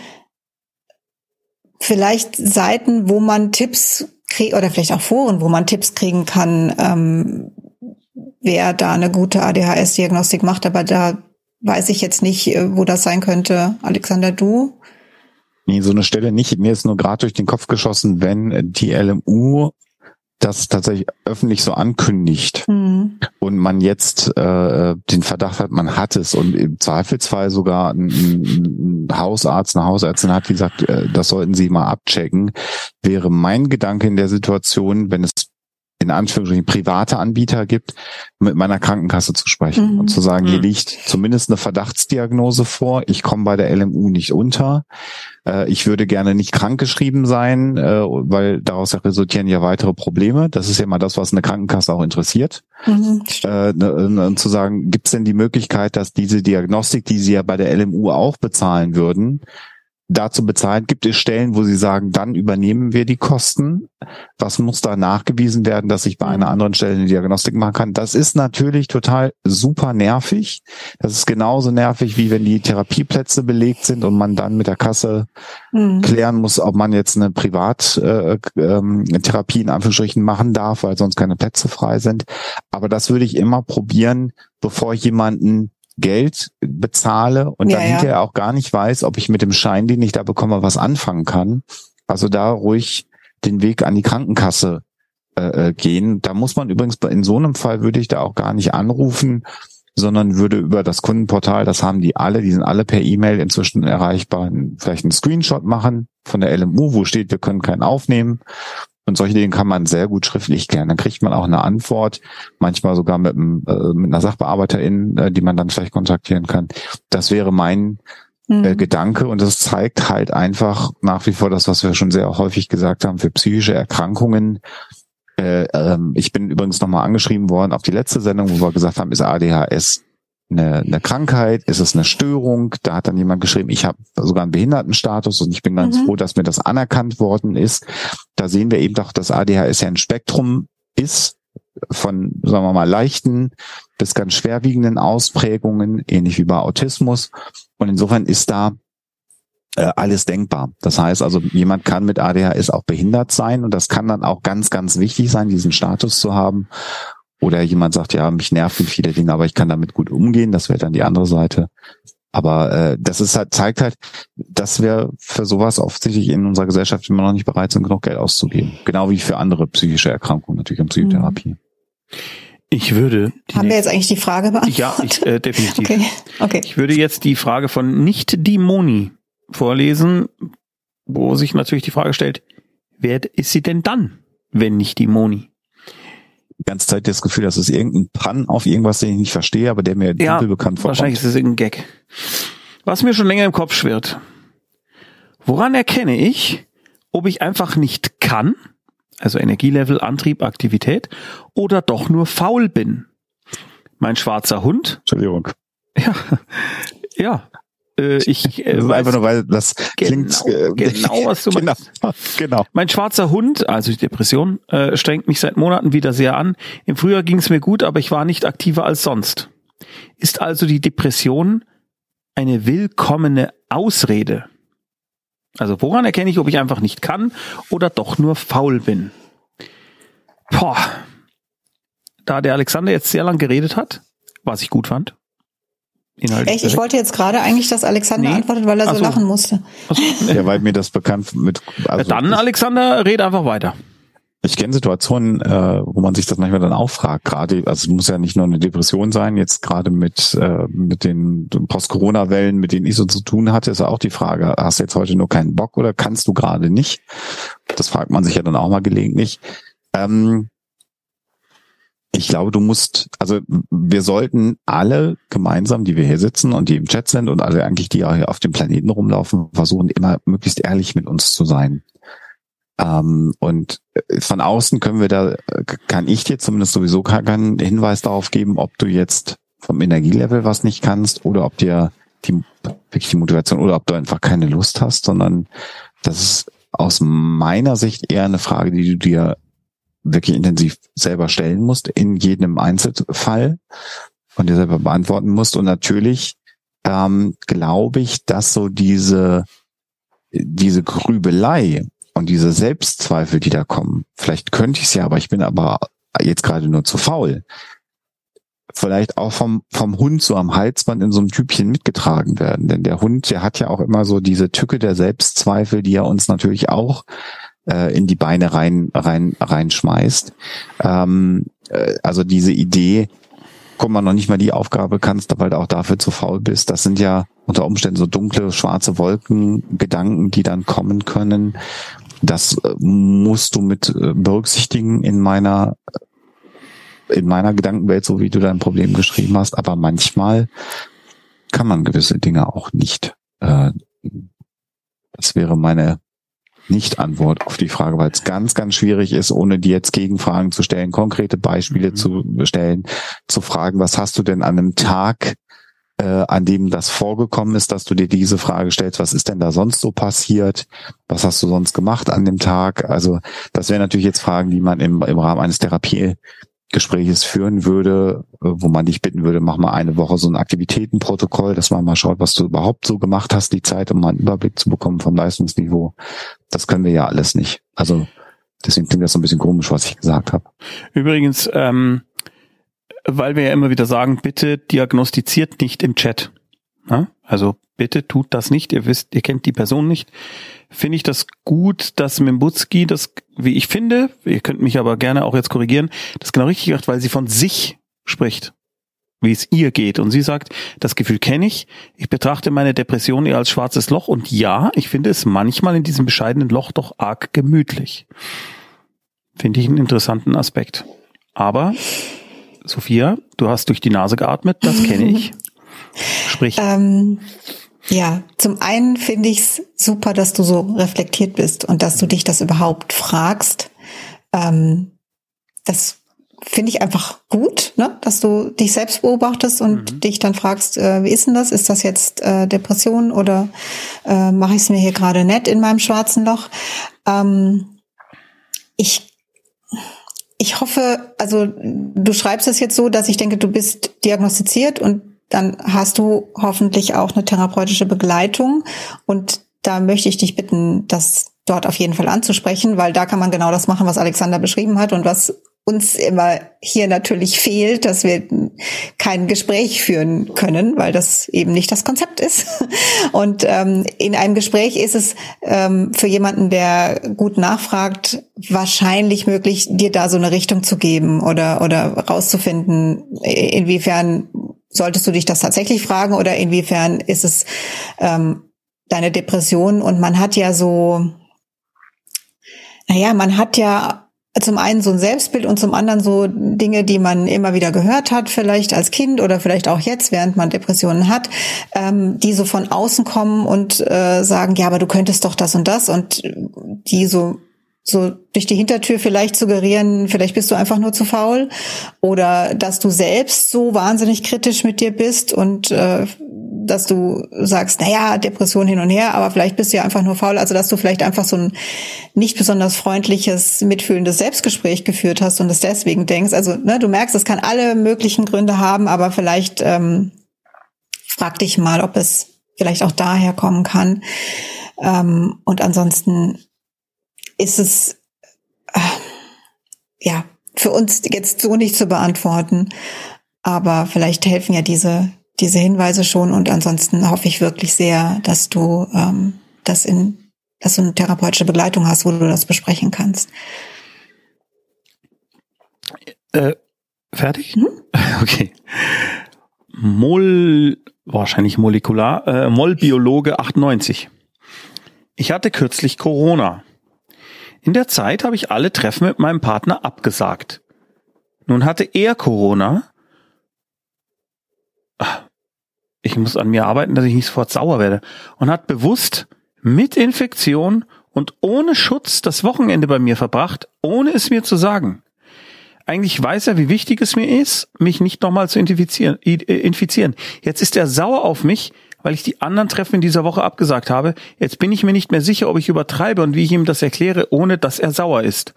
[SPEAKER 3] vielleicht Seiten, wo man Tipps kriegt, oder vielleicht auch Foren, wo man Tipps kriegen kann, ähm, wer da eine gute ADHS-Diagnostik macht, aber da weiß ich jetzt nicht, äh, wo das sein könnte. Alexander, du?
[SPEAKER 2] Nee, so eine Stelle nicht. Mir ist nur gerade durch den Kopf geschossen, wenn die LMU das tatsächlich öffentlich so ankündigt mhm. und man jetzt äh, den Verdacht hat, man hat es und im Zweifelsfall sogar ein, ein Hausarzt, eine Hausärztin hat gesagt, äh, das sollten Sie mal abchecken, wäre mein Gedanke in der Situation, wenn es in Anführungsstrichen private Anbieter gibt, mit meiner Krankenkasse zu sprechen mhm. und zu sagen, hier mhm. liegt zumindest eine Verdachtsdiagnose vor, ich komme bei der LMU nicht unter, äh, ich würde gerne nicht krankgeschrieben sein, äh, weil daraus resultieren ja weitere Probleme. Das ist ja mal das, was eine Krankenkasse auch interessiert. Mhm. Äh, ne, ne, zu sagen, gibt es denn die Möglichkeit, dass diese Diagnostik, die Sie ja bei der LMU auch bezahlen würden, dazu bezahlen? Gibt es Stellen, wo Sie sagen, dann übernehmen wir die Kosten? Was muss da nachgewiesen werden, dass ich bei einer mhm. anderen Stelle eine Diagnostik machen kann? Das ist natürlich total super nervig. Das ist genauso nervig, wie wenn die Therapieplätze belegt sind und man dann mit der Kasse mhm. klären muss, ob man jetzt eine Privattherapie äh, ähm, in Anführungsstrichen machen darf, weil sonst keine Plätze frei sind. Aber das würde ich immer probieren, bevor ich jemanden Geld bezahle und ja, dann hinterher ja. auch gar nicht weiß, ob ich mit dem Schein, den ich da bekomme, was anfangen kann. Also da ruhig den Weg an die Krankenkasse äh, äh, gehen. Da muss man übrigens in so einem Fall würde ich da auch gar nicht anrufen, sondern würde über das Kundenportal, das haben die alle, die sind alle per E-Mail inzwischen erreichbar, vielleicht einen Screenshot machen von der LMU, wo steht, wir können keinen aufnehmen und solche Dinge kann man sehr gut schriftlich klären. Dann kriegt man auch eine Antwort, manchmal sogar mit, einem, äh, mit einer Sachbearbeiterin, äh, die man dann vielleicht kontaktieren kann. Das wäre mein äh, mhm. Gedanke und das zeigt halt einfach nach wie vor das, was wir schon sehr häufig gesagt haben, für psychische Erkrankungen. Äh, ähm, ich bin übrigens nochmal angeschrieben worden auf die letzte Sendung, wo wir gesagt haben, ist ADHS eine, eine Krankheit? Ist es eine Störung? Da hat dann jemand geschrieben, ich habe sogar einen Behindertenstatus und ich bin ganz mhm. froh, dass mir das anerkannt worden ist. Da sehen wir eben doch, dass ADHS ja ein Spektrum ist von, sagen wir mal, leichten bis ganz schwerwiegenden Ausprägungen, ähnlich wie bei Autismus. Und insofern ist da äh, alles denkbar. Das heißt also, jemand kann mit ADHS auch behindert sein und das kann dann auch ganz, ganz wichtig sein, diesen Status zu haben. Oder jemand sagt, ja, mich nerven viele Dinge, aber ich kann damit gut umgehen. Das wäre dann die andere Seite. Aber äh, das ist halt, zeigt halt, dass wir für sowas offensichtlich in unserer Gesellschaft immer noch nicht bereit sind, genug Geld auszugeben. Genau wie für andere psychische Erkrankungen, natürlich in Psychotherapie.
[SPEAKER 1] Ich würde.
[SPEAKER 3] Haben wir jetzt eigentlich die Frage beantwortet?
[SPEAKER 1] Ja, ich, äh, definitiv.
[SPEAKER 3] Okay. okay.
[SPEAKER 1] Ich würde jetzt die Frage von nicht die Moni vorlesen, wo sich natürlich die Frage stellt, wer ist sie denn dann, wenn nicht die Moni?
[SPEAKER 2] Ganze Zeit das Gefühl, dass es irgendein Pan auf irgendwas, den ich nicht verstehe, aber der mir
[SPEAKER 1] ja,
[SPEAKER 2] dunkel bekannt vorkommt.
[SPEAKER 1] Wahrscheinlich ist es irgendein Gag. Was mir schon länger im Kopf schwirrt. Woran erkenne ich, ob ich einfach nicht kann, also Energielevel, Antrieb, Aktivität, oder doch nur faul bin? Mein schwarzer Hund.
[SPEAKER 2] Entschuldigung.
[SPEAKER 1] Ja, ja. Äh, ich
[SPEAKER 2] äh, einfach nur, weil das klingt
[SPEAKER 1] genau, äh, genau was du
[SPEAKER 2] genau,
[SPEAKER 1] meinst.
[SPEAKER 2] Genau.
[SPEAKER 1] Mein schwarzer Hund, also die Depression, äh, strengt mich seit Monaten wieder sehr an. Im Frühjahr ging es mir gut, aber ich war nicht aktiver als sonst. Ist also die Depression eine willkommene Ausrede? Also woran erkenne ich, ob ich einfach nicht kann oder doch nur faul bin? Boah. Da der Alexander jetzt sehr lang geredet hat, was ich gut fand,
[SPEAKER 3] Inhaltlich Echt? Ich wollte jetzt gerade eigentlich, dass Alexander nee. antwortet, weil er so, so, lachen musste.
[SPEAKER 2] So. Ja, weil mir das bekannt mit.
[SPEAKER 1] Also dann, Alexander, red einfach weiter.
[SPEAKER 2] Ich kenne Situationen, äh, wo man sich das manchmal dann auch fragt. Gerade, also es muss ja nicht nur eine Depression sein. Jetzt gerade mit äh, mit den Post-Corona-Wellen, mit denen ich so zu tun hatte, ist ja auch die Frage: Hast du jetzt heute nur keinen Bock oder kannst du gerade nicht? Das fragt man sich ja dann auch mal gelegentlich. Ähm, ich glaube, du musst, also wir sollten alle gemeinsam, die wir hier sitzen und die im Chat sind und alle eigentlich, die auch hier auf dem Planeten rumlaufen, versuchen immer möglichst ehrlich mit uns zu sein. Ähm, und von außen können wir da, kann ich dir zumindest sowieso keinen Hinweis darauf geben, ob du jetzt vom Energielevel was nicht kannst oder ob dir die, wirklich die Motivation oder ob du einfach keine Lust hast, sondern das ist aus meiner Sicht eher eine Frage, die du dir wirklich intensiv selber stellen musst in jedem Einzelfall und dir selber beantworten musst. Und natürlich ähm, glaube ich, dass so diese, diese Grübelei und diese Selbstzweifel, die da kommen, vielleicht könnte ich es ja, aber ich bin aber jetzt gerade nur zu faul, vielleicht auch vom, vom Hund so am Halsband in so einem Typchen mitgetragen werden. Denn der Hund, der hat ja auch immer so diese Tücke der Selbstzweifel, die er uns natürlich auch äh, in die Beine rein rein reinschmeißt. Ähm, äh, also diese Idee, guck mal, noch nicht mal die Aufgabe kannst, weil du auch dafür zu faul bist. Das sind ja unter Umständen so dunkle, schwarze Wolken, Gedanken, die dann kommen können. Das äh, musst du mit äh, berücksichtigen in meiner in meiner Gedankenwelt, so wie du dein Problem geschrieben hast. Aber manchmal kann man gewisse Dinge auch nicht. Äh, das wäre meine nicht-Antwort auf die Frage, weil es ganz, ganz schwierig ist, ohne dir jetzt Gegenfragen zu stellen, konkrete Beispiele mhm. zu stellen, zu fragen, was hast du denn an einem Tag, äh, an dem das vorgekommen ist, dass du dir diese Frage stellst, was ist denn da sonst so passiert? Was hast du sonst gemacht an dem Tag? Also das wären natürlich jetzt Fragen, die man im, im Rahmen eines Therapie Gespräches führen würde, äh, wo man dich bitten würde, mach mal eine Woche so ein Aktivitätenprotokoll, dass man mal schaut, was du überhaupt so gemacht hast, die Zeit, um mal einen Überblick zu bekommen vom Leistungsniveau. Das können wir ja alles nicht. Also deswegen klingt das so ein bisschen komisch, was ich gesagt habe.
[SPEAKER 1] Übrigens, ähm, weil wir ja immer wieder sagen, bitte diagnostiziert nicht im Chat. Ja? Also bitte tut das nicht. Ihr wisst, ihr kennt die Person nicht finde ich das gut, dass Mimbutski das, wie ich finde, ihr könnt mich aber gerne auch jetzt korrigieren, das genau richtig macht, weil sie von sich spricht, wie es ihr geht. Und sie sagt, das Gefühl kenne ich, ich betrachte meine Depression eher als schwarzes Loch und ja, ich finde es manchmal in diesem bescheidenen Loch doch arg gemütlich. Finde ich einen interessanten Aspekt. Aber, Sophia, du hast durch die Nase geatmet, das kenne ich. Sprich.
[SPEAKER 3] Ähm, ja, zum einen finde ich es super, dass du so reflektiert bist und dass du dich das überhaupt fragst. Ähm, das finde ich einfach gut, ne? dass du dich selbst beobachtest und mhm. dich dann fragst, äh, wie ist denn das? Ist das jetzt äh, Depression oder äh, mache ich es mir hier gerade nett in meinem schwarzen Loch? Ähm, ich ich hoffe, also du schreibst es jetzt so, dass ich denke, du bist diagnostiziert und dann hast du hoffentlich auch eine therapeutische Begleitung und da möchte ich dich bitten, das dort auf jeden Fall anzusprechen, weil da kann man genau das machen, was Alexander beschrieben hat und was uns immer hier natürlich fehlt, dass wir kein Gespräch führen können, weil das eben nicht das Konzept ist. Und ähm, in einem Gespräch ist es ähm, für jemanden, der gut nachfragt, wahrscheinlich möglich, dir da so eine Richtung zu geben oder oder rauszufinden, inwiefern solltest du dich das tatsächlich fragen oder inwiefern ist es ähm, deine Depression? Und man hat ja so, naja, man hat ja zum einen so ein Selbstbild und zum anderen so Dinge, die man immer wieder gehört hat, vielleicht als Kind oder vielleicht auch jetzt, während man Depressionen hat, ähm, die so von außen kommen und äh, sagen, ja, aber du könntest doch das und das und die so so durch die Hintertür vielleicht suggerieren, vielleicht bist du einfach nur zu faul oder dass du selbst so wahnsinnig kritisch mit dir bist und äh, dass du sagst, naja, Depression hin und her, aber vielleicht bist du ja einfach nur faul, also dass du vielleicht einfach so ein nicht besonders freundliches, mitfühlendes Selbstgespräch geführt hast und es deswegen denkst. Also ne, du merkst, es kann alle möglichen Gründe haben, aber vielleicht ähm, frag dich mal, ob es vielleicht auch daher kommen kann. Ähm, und ansonsten ist es äh, ja für uns jetzt so nicht zu beantworten. Aber vielleicht helfen ja diese, diese Hinweise schon und ansonsten hoffe ich wirklich sehr, dass du ähm, das in, dass du eine therapeutische Begleitung hast, wo du das besprechen kannst.
[SPEAKER 1] Äh, fertig? Hm? Okay. Mol, wahrscheinlich molekular, äh, Mollbiologe 98. Ich hatte kürzlich Corona. In der Zeit habe ich alle Treffen mit meinem Partner abgesagt. Nun hatte er Corona. Ich muss an mir arbeiten, dass ich nicht sofort sauer werde. Und hat bewusst mit Infektion und ohne Schutz das Wochenende bei mir verbracht, ohne es mir zu sagen. Eigentlich weiß er, wie wichtig es mir ist, mich nicht nochmal zu infizieren. Jetzt ist er sauer auf mich, weil ich die anderen Treffen in dieser Woche abgesagt habe. Jetzt bin ich mir nicht mehr sicher, ob ich übertreibe und wie ich ihm das erkläre, ohne dass er sauer ist.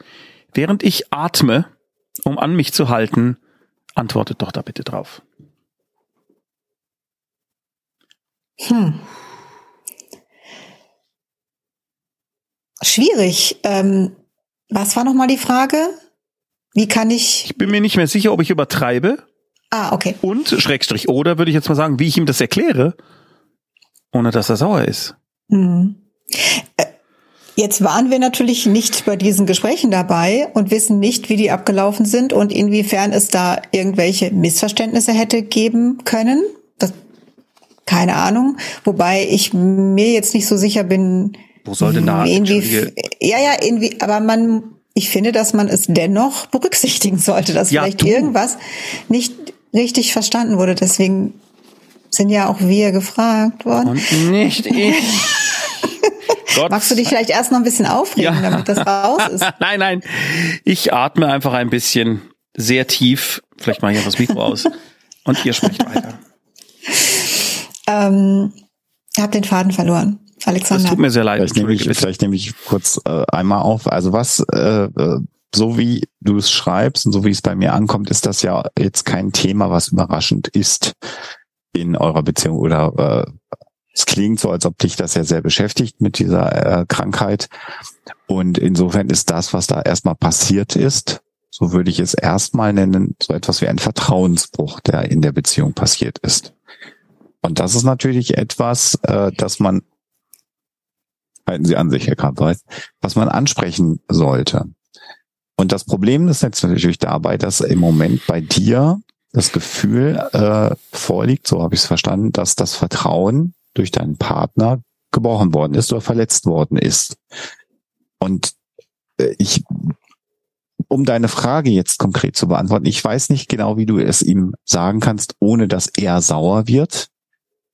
[SPEAKER 1] Während ich atme, um an mich zu halten, antwortet doch da bitte drauf.
[SPEAKER 3] Hm. Schwierig. Ähm, was war nochmal die Frage? Wie kann ich.
[SPEAKER 1] Ich bin mir nicht mehr sicher, ob ich übertreibe.
[SPEAKER 3] Ah, okay.
[SPEAKER 1] Und Schrägstrich oder würde ich jetzt mal sagen, wie ich ihm das erkläre ohne dass er sauer ist.
[SPEAKER 3] Mhm. Jetzt waren wir natürlich nicht bei diesen Gesprächen dabei und wissen nicht, wie die abgelaufen sind und inwiefern es da irgendwelche Missverständnisse hätte geben können. Das, keine Ahnung. Wobei ich mir jetzt nicht so sicher bin.
[SPEAKER 1] Wo sollte da?
[SPEAKER 3] Irgendwie, ja, ja, irgendwie, aber man, ich finde, dass man es dennoch berücksichtigen sollte, dass ja, vielleicht du. irgendwas nicht richtig verstanden wurde. Deswegen sind ja auch wir gefragt worden.
[SPEAKER 1] Und nicht ich.
[SPEAKER 3] Gott Magst du dich vielleicht erst noch ein bisschen aufregen, ja. damit das raus ist?
[SPEAKER 1] nein, nein. Ich atme einfach ein bisschen sehr tief. Vielleicht mache ich ja das Mikro aus. Und ihr sprecht weiter.
[SPEAKER 3] Ähm, ich habe den Faden verloren. Alexander.
[SPEAKER 1] Das tut mir sehr leid.
[SPEAKER 2] Vielleicht nehme ich, vielleicht nehme ich kurz äh, einmal auf. Also was, äh, äh, so wie du es schreibst und so wie es bei mir ankommt, ist das ja jetzt kein Thema, was überraschend ist in eurer Beziehung oder äh, es klingt so, als ob dich das ja sehr beschäftigt mit dieser äh, Krankheit. Und insofern ist das, was da erstmal passiert ist, so würde ich es erstmal nennen, so etwas wie ein Vertrauensbruch, der in der Beziehung passiert ist. Und das ist natürlich etwas, äh, das man, halten Sie an sich, Herr Kampfreis, was man ansprechen sollte. Und das Problem ist jetzt natürlich dabei, dass im Moment bei dir das Gefühl äh, vorliegt, so habe ich es verstanden, dass das Vertrauen durch deinen Partner gebrochen worden ist oder verletzt worden ist. Und äh, ich, um deine Frage jetzt konkret zu beantworten, ich weiß nicht genau, wie du es ihm sagen kannst, ohne dass er sauer wird.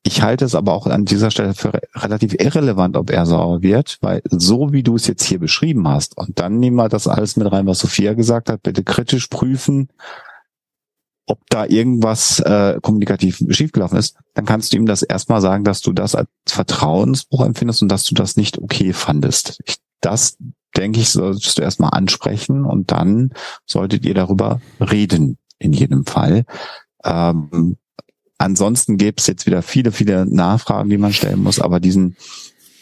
[SPEAKER 2] ich halte es aber auch an dieser Stelle für relativ irrelevant, ob er sauer wird, weil so wie du es jetzt hier beschrieben hast, und dann nehmen wir das alles mit rein, was Sophia gesagt hat, bitte kritisch prüfen, ob da irgendwas äh, kommunikativ schiefgelaufen ist, dann kannst du ihm das erstmal sagen, dass du das als Vertrauensbruch empfindest und dass du das nicht okay fandest. Ich, das, denke ich, solltest du erstmal ansprechen und dann solltet ihr darüber reden, in jedem Fall. Ähm, Ansonsten gäbe es jetzt wieder viele, viele Nachfragen, die man stellen muss, aber diesen,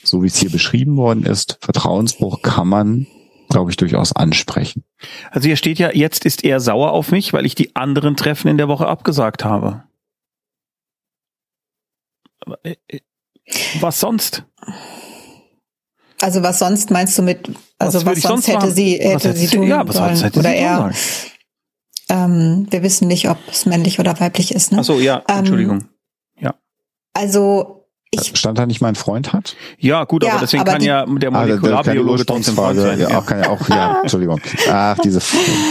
[SPEAKER 2] so wie es hier beschrieben worden ist, Vertrauensbruch kann man, glaube ich, durchaus ansprechen.
[SPEAKER 1] Also hier steht ja, jetzt ist er sauer auf mich, weil ich die anderen Treffen in der Woche abgesagt habe. Äh, äh, was sonst?
[SPEAKER 3] Also was sonst meinst du mit, also was, was sonst, sonst hätte sie, hätte sie tun ja, was sollen? Hätte oder er? Ähm, wir wissen nicht, ob es männlich oder weiblich ist. Ne?
[SPEAKER 1] Ach so, ja, ähm, Entschuldigung. Ja.
[SPEAKER 3] Also ich
[SPEAKER 2] stand da nicht mein Freund hat?
[SPEAKER 1] Ja, gut, ja, aber deswegen aber kann die, ja der ah, Molekularbiologe trotzdem Freund sein.
[SPEAKER 2] Ja, auch, kann ja auch, ja, Entschuldigung. Ach, diese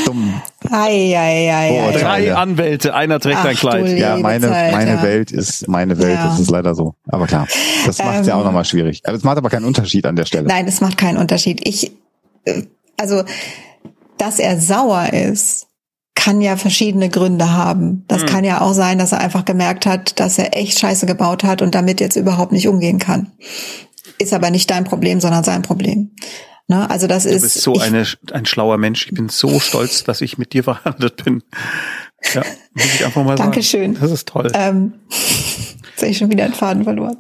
[SPEAKER 2] dummen.
[SPEAKER 3] Ei, ei, ei,
[SPEAKER 1] oh, Drei Anwälte, einer trägt Ach, ein Kleid.
[SPEAKER 2] Ja, meine, Zeit, meine ja. Welt ist, meine Welt, ja. das ist leider so. Aber klar, das macht es ähm, ja auch ähm, nochmal schwierig. Aber es macht aber keinen Unterschied an der Stelle.
[SPEAKER 3] Nein, es macht keinen Unterschied. Ich, äh, also, dass er sauer ist, kann ja verschiedene Gründe haben. Das mhm. kann ja auch sein, dass er einfach gemerkt hat, dass er echt Scheiße gebaut hat und damit jetzt überhaupt nicht umgehen kann. Ist aber nicht dein Problem, sondern sein Problem. Ne? Also das
[SPEAKER 1] du
[SPEAKER 3] ist.
[SPEAKER 1] Du bist so ich, eine, ein schlauer Mensch. Ich bin so stolz, dass ich mit dir verhandelt bin. Ja, muss ich einfach mal
[SPEAKER 3] Dankeschön.
[SPEAKER 1] sagen. Das ist toll.
[SPEAKER 3] Ähm, jetzt habe ich schon wieder einen Faden verloren.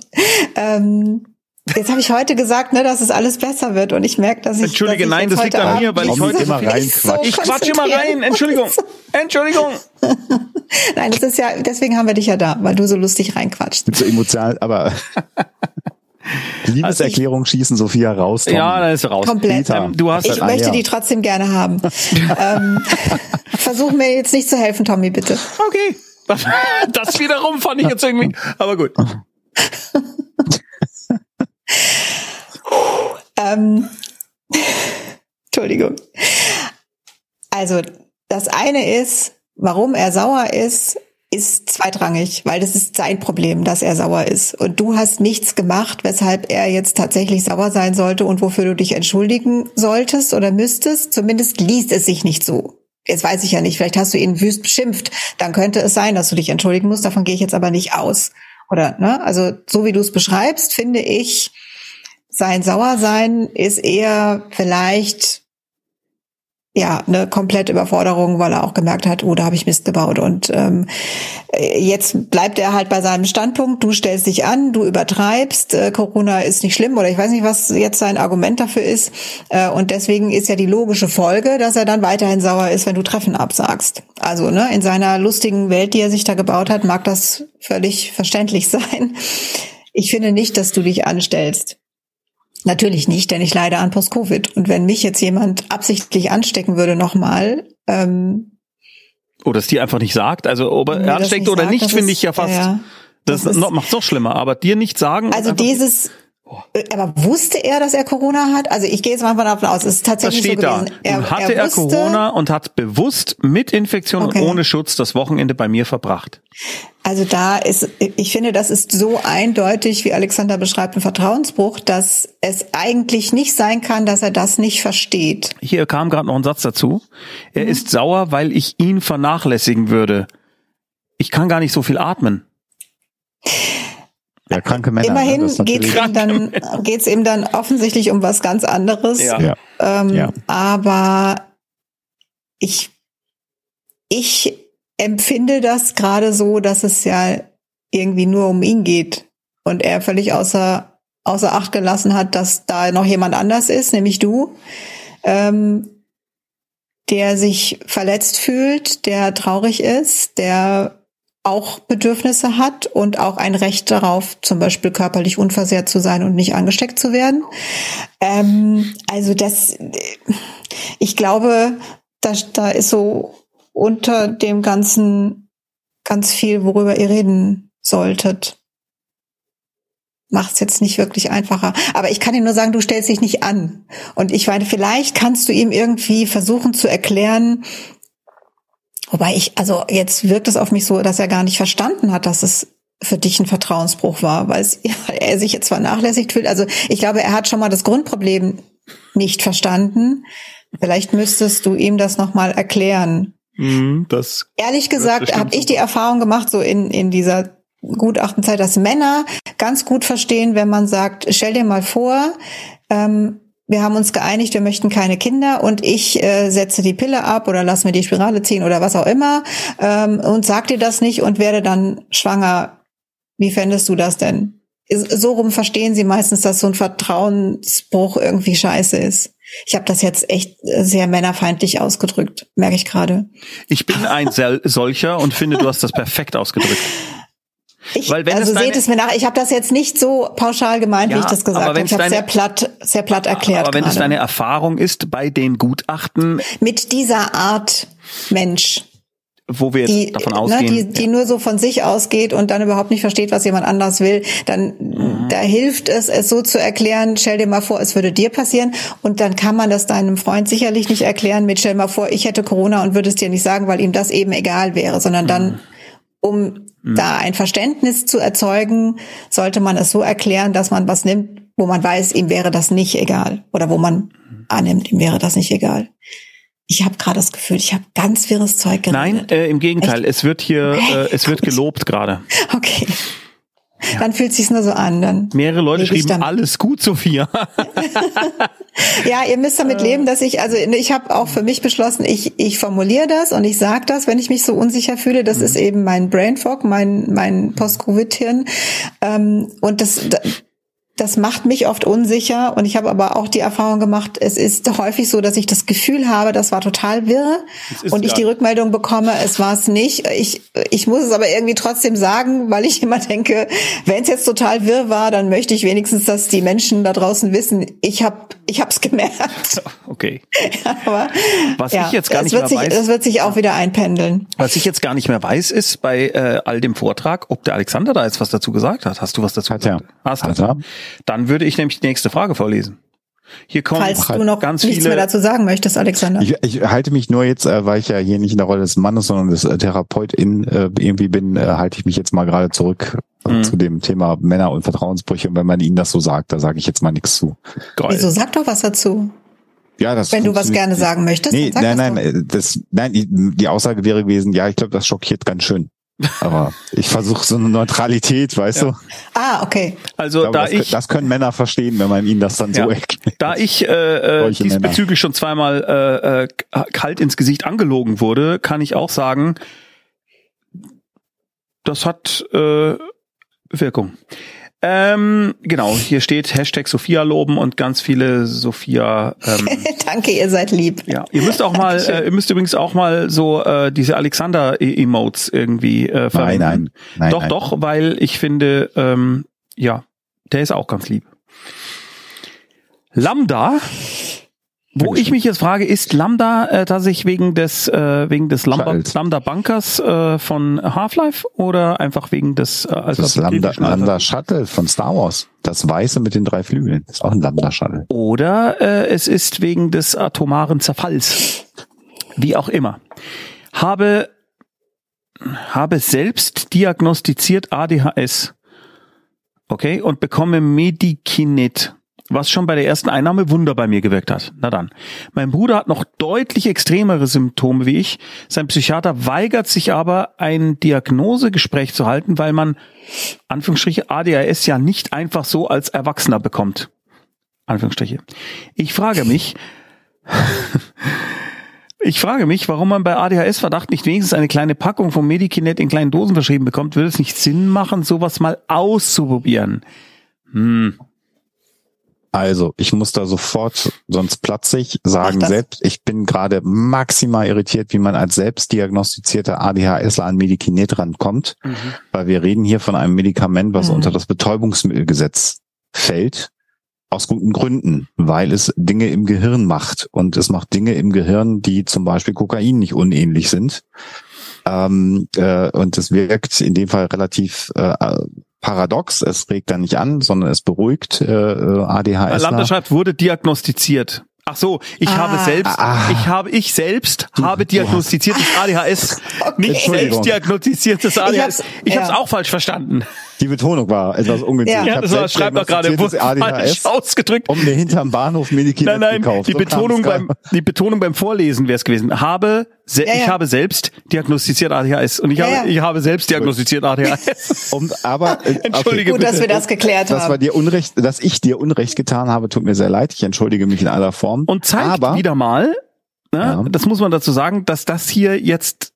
[SPEAKER 3] Ähm, Jetzt habe ich heute gesagt, ne, dass es alles besser wird und ich merke, dass ich.
[SPEAKER 1] Entschuldige,
[SPEAKER 3] dass ich
[SPEAKER 1] nein, das liegt an mir, weil ich heute immer rein
[SPEAKER 3] so
[SPEAKER 1] Ich quatsche immer rein. Entschuldigung. Entschuldigung.
[SPEAKER 3] nein, das ist ja, deswegen haben wir dich ja da, weil du so lustig reinquatscht.
[SPEAKER 2] So emotional, aber. Liebeserklärung also schießen Sophia raus.
[SPEAKER 1] Tom. Ja, dann ist sie raus.
[SPEAKER 3] Komplett. Ähm, du hast ich ah, möchte ja. die trotzdem gerne haben. ähm, versuch mir jetzt nicht zu helfen, Tommy, bitte.
[SPEAKER 1] Okay. Das wiederum fand ich jetzt irgendwie. Aber gut.
[SPEAKER 3] Ähm, Entschuldigung. Also, das eine ist, warum er sauer ist, ist zweitrangig, weil das ist sein Problem, dass er sauer ist. Und du hast nichts gemacht, weshalb er jetzt tatsächlich sauer sein sollte und wofür du dich entschuldigen solltest oder müsstest. Zumindest liest es sich nicht so. Jetzt weiß ich ja nicht, vielleicht hast du ihn wüst beschimpft. Dann könnte es sein, dass du dich entschuldigen musst. Davon gehe ich jetzt aber nicht aus. Oder, ne? Also, so wie du es beschreibst, finde ich, sein Sauersein ist eher vielleicht ja eine komplette Überforderung, weil er auch gemerkt hat, oh, da habe ich Mist gebaut. Und ähm, jetzt bleibt er halt bei seinem Standpunkt. Du stellst dich an, du übertreibst. Äh, Corona ist nicht schlimm oder ich weiß nicht, was jetzt sein Argument dafür ist. Äh, und deswegen ist ja die logische Folge, dass er dann weiterhin sauer ist, wenn du Treffen absagst. Also ne, in seiner lustigen Welt, die er sich da gebaut hat, mag das völlig verständlich sein. Ich finde nicht, dass du dich anstellst. Natürlich nicht, denn ich leide an Post-Covid. Und wenn mich jetzt jemand absichtlich anstecken würde nochmal, ähm,
[SPEAKER 1] oder es dir einfach nicht sagt, also ob er ansteckt oder sagt, nicht, finde ich ja fast, ja, das, das ist, macht noch schlimmer, aber dir nicht sagen.
[SPEAKER 3] Also dieses, aber wusste er, dass er Corona hat? Also ich gehe jetzt mal davon aus, es ist tatsächlich das steht so gewesen.
[SPEAKER 1] Da. Er, hatte er, er Corona und hat bewusst mit Infektion okay. und ohne Schutz das Wochenende bei mir verbracht.
[SPEAKER 3] Also da ist, ich finde, das ist so eindeutig, wie Alexander beschreibt, ein Vertrauensbruch, dass es eigentlich nicht sein kann, dass er das nicht versteht.
[SPEAKER 1] Hier kam gerade noch ein Satz dazu. Er mhm. ist sauer, weil ich ihn vernachlässigen würde. Ich kann gar nicht so viel atmen.
[SPEAKER 2] Ja, kranke Männer.
[SPEAKER 3] Ne? Immerhin ne? geht es dann geht's eben dann offensichtlich um was ganz anderes. Ja. Ähm, ja. Aber ich ich empfinde das gerade so, dass es ja irgendwie nur um ihn geht und er völlig außer außer Acht gelassen hat, dass da noch jemand anders ist, nämlich du, ähm, der sich verletzt fühlt, der traurig ist, der auch Bedürfnisse hat und auch ein Recht darauf, zum Beispiel körperlich unversehrt zu sein und nicht angesteckt zu werden. Ähm, also das, ich glaube, da, da ist so unter dem Ganzen ganz viel, worüber ihr reden solltet. Macht es jetzt nicht wirklich einfacher. Aber ich kann dir nur sagen, du stellst dich nicht an. Und ich meine, vielleicht kannst du ihm irgendwie versuchen zu erklären, Wobei ich, also jetzt wirkt es auf mich so, dass er gar nicht verstanden hat, dass es für dich ein Vertrauensbruch war, weil es, er sich jetzt vernachlässigt fühlt. Also ich glaube, er hat schon mal das Grundproblem nicht verstanden. Vielleicht müsstest du ihm das nochmal erklären.
[SPEAKER 1] Mhm, das
[SPEAKER 3] Ehrlich gesagt habe ich die Erfahrung gemacht, so in, in dieser Gutachtenzeit, dass Männer ganz gut verstehen, wenn man sagt, stell dir mal vor, ähm, wir haben uns geeinigt, wir möchten keine Kinder und ich äh, setze die Pille ab oder lass mir die Spirale ziehen oder was auch immer ähm, und sag dir das nicht und werde dann schwanger. Wie fändest du das denn? So rum verstehen sie meistens, dass so ein Vertrauensbruch irgendwie scheiße ist. Ich habe das jetzt echt sehr männerfeindlich ausgedrückt, merke ich gerade.
[SPEAKER 1] Ich bin ein solcher und finde, du hast das perfekt ausgedrückt.
[SPEAKER 3] Ich, Weil wenn also deine, seht es mir nach, ich habe das jetzt nicht so pauschal gemeint, ja, wie ich das gesagt habe. Ich habe sehr platt, sehr platt erklärt.
[SPEAKER 1] Aber wenn gerade. es deine Erfahrung ist bei den Gutachten.
[SPEAKER 3] Mit dieser Art Mensch.
[SPEAKER 1] Wo wir die, davon ne, ausgehen.
[SPEAKER 3] Ne, die, die ja. nur so von sich ausgeht und dann überhaupt nicht versteht, was jemand anders will, dann mhm. da hilft es, es so zu erklären, stell dir mal vor, es würde dir passieren. Und dann kann man das deinem Freund sicherlich nicht erklären mit, stell dir mal vor, ich hätte Corona und würde es dir nicht sagen, weil ihm das eben egal wäre, sondern dann mhm um mhm. da ein Verständnis zu erzeugen, sollte man es so erklären, dass man was nimmt, wo man weiß, ihm wäre das nicht egal. Oder wo man annimmt, ihm wäre das nicht egal. Ich habe gerade das Gefühl, ich habe ganz wirres Zeug
[SPEAKER 1] geredet. Nein, äh, im Gegenteil. Echt? Es wird hier, äh, es wird gelobt gerade.
[SPEAKER 3] Okay. Ja. Dann fühlt sich's nur so an. Dann
[SPEAKER 1] Mehrere Leute schrieben alles gut, Sophia.
[SPEAKER 3] ja, ihr müsst damit leben, dass ich, also ich habe auch für mich beschlossen, ich, ich formuliere das und ich sage das, wenn ich mich so unsicher fühle. Das mhm. ist eben mein Brain Fog, mein, mein Post-Covid-Hirn. Ähm, und das, das macht mich oft unsicher und ich habe aber auch die Erfahrung gemacht, es ist häufig so, dass ich das Gefühl habe, das war total wirr und ich die Rückmeldung bekomme, es war es nicht. Ich, ich muss es aber irgendwie trotzdem sagen, weil ich immer denke, wenn es jetzt total wirr war, dann möchte ich wenigstens, dass die Menschen da draußen wissen, ich habe ich hab's gemerkt.
[SPEAKER 1] Okay.
[SPEAKER 3] aber
[SPEAKER 1] was ja, ich jetzt gar nicht mehr
[SPEAKER 3] sich,
[SPEAKER 1] weiß,
[SPEAKER 3] das wird sich auch wieder einpendeln.
[SPEAKER 1] Was ich jetzt gar nicht mehr weiß, ist bei äh, all dem Vortrag, ob der Alexander da jetzt was dazu gesagt hat. Hast du was dazu
[SPEAKER 2] hat
[SPEAKER 1] gesagt?
[SPEAKER 2] Ja. Hast du? Hat er.
[SPEAKER 1] Dann würde ich nämlich die nächste Frage vorlesen. Hier kommen
[SPEAKER 3] Falls du noch ganz nichts viele mehr dazu sagen möchtest, Alexander.
[SPEAKER 2] Ich, ich halte mich nur jetzt, äh, weil ich ja hier nicht in der Rolle des Mannes, sondern des äh, Therapeutin äh, irgendwie bin, äh, halte ich mich jetzt mal gerade zurück äh, mhm. zu dem Thema Männer und Vertrauensbrüche. Und wenn man ihnen das so sagt, da sage ich jetzt mal nichts zu.
[SPEAKER 3] Geil. Wieso sag doch was dazu?
[SPEAKER 2] Ja, das
[SPEAKER 3] Wenn du was gerne sagen möchtest.
[SPEAKER 2] Nee, nein, nein, äh, das, nein, die Aussage wäre gewesen, ja, ich glaube, das schockiert ganz schön. Aber ich versuche so eine Neutralität, weißt ja. du?
[SPEAKER 3] Ah, okay.
[SPEAKER 1] Also ich glaube, da
[SPEAKER 2] das,
[SPEAKER 1] ich
[SPEAKER 2] das können Männer verstehen, wenn man ihnen das dann ja, so erklärt.
[SPEAKER 1] Da ich äh, äh, diesbezüglich Männer. schon zweimal äh, äh, kalt ins Gesicht angelogen wurde, kann ich auch sagen, das hat äh, Wirkung. Ähm, genau, hier steht Hashtag Sophia loben und ganz viele Sophia. Ähm,
[SPEAKER 3] Danke, ihr seid lieb.
[SPEAKER 1] Ja, ihr müsst auch mal, äh, ihr müsst übrigens auch mal so äh, diese Alexander-Emotes irgendwie äh,
[SPEAKER 2] verwenden. Nein, nein, nein.
[SPEAKER 1] Doch,
[SPEAKER 2] nein.
[SPEAKER 1] doch, weil ich finde, ähm, ja, der ist auch ganz lieb. Lambda wo ich mich jetzt frage, ist Lambda äh, tatsächlich wegen des äh, wegen des Lambda, Lambda Bunkers äh, von Half-Life oder einfach wegen des
[SPEAKER 2] äh, das Lambda, Lambda Shuttle von Star Wars, das weiße mit den drei Flügeln, ist auch ein Lambda Shuttle.
[SPEAKER 1] Oder äh, es ist wegen des atomaren Zerfalls, wie auch immer. Habe habe selbst diagnostiziert ADHS, okay, und bekomme Medikinet was schon bei der ersten Einnahme Wunder bei mir gewirkt hat. Na dann. Mein Bruder hat noch deutlich extremere Symptome wie ich. Sein Psychiater weigert sich aber, ein Diagnosegespräch zu halten, weil man, Anführungsstriche, ADHS ja nicht einfach so als Erwachsener bekommt. Anführungsstriche. Ich frage mich, ich frage mich, warum man bei ADHS-Verdacht nicht wenigstens eine kleine Packung vom Medikinet in kleinen Dosen verschrieben bekommt. Würde es nicht Sinn machen, sowas mal auszuprobieren? Hm.
[SPEAKER 2] Also, ich muss da sofort, sonst platze ich, sagen selbst, ich bin gerade maximal irritiert, wie man als selbstdiagnostizierter ADHSler an Medikinet rankommt, mhm. weil wir reden hier von einem Medikament, was mhm. unter das Betäubungsmittelgesetz fällt, aus guten Gründen, weil es Dinge im Gehirn macht und es macht Dinge im Gehirn, die zum Beispiel Kokain nicht unähnlich sind. Ähm, äh, und es wirkt in dem Fall relativ äh, paradox. Es regt dann nicht an, sondern es beruhigt äh, ADHS.
[SPEAKER 1] Lambda schreibt, wurde diagnostiziert. Ach so, ich ah. habe selbst, ah. ich habe, ich selbst du, habe diagnostiziertes ADHS, okay. nicht selbst diagnostiziertes ADHS. Ich habe es ja. auch falsch verstanden.
[SPEAKER 2] Die Betonung war etwas ungünstig. Ja,
[SPEAKER 1] ja das war, schreibt doch gerade
[SPEAKER 2] ADHS ausgedrückt. Um mir hinterm Bahnhof Medikamente
[SPEAKER 1] Nein, nein, gekauft. die so Betonung beim, die Betonung beim Vorlesen wäre es gewesen. Habe, se, ja, ich habe selbst diagnostiziert ADHS und ich habe, ich habe selbst diagnostiziert ADHS.
[SPEAKER 2] Um, aber,
[SPEAKER 3] äh, Entschuldige okay. Gut, dass wir das geklärt
[SPEAKER 2] haben. Das war dir Unrecht, dass ich dir Unrecht getan habe, tut mir sehr leid. Ich entschuldige mich in aller Form. Form.
[SPEAKER 1] Und zeigt aber, wieder mal, ne, ja. das muss man dazu sagen, dass das hier jetzt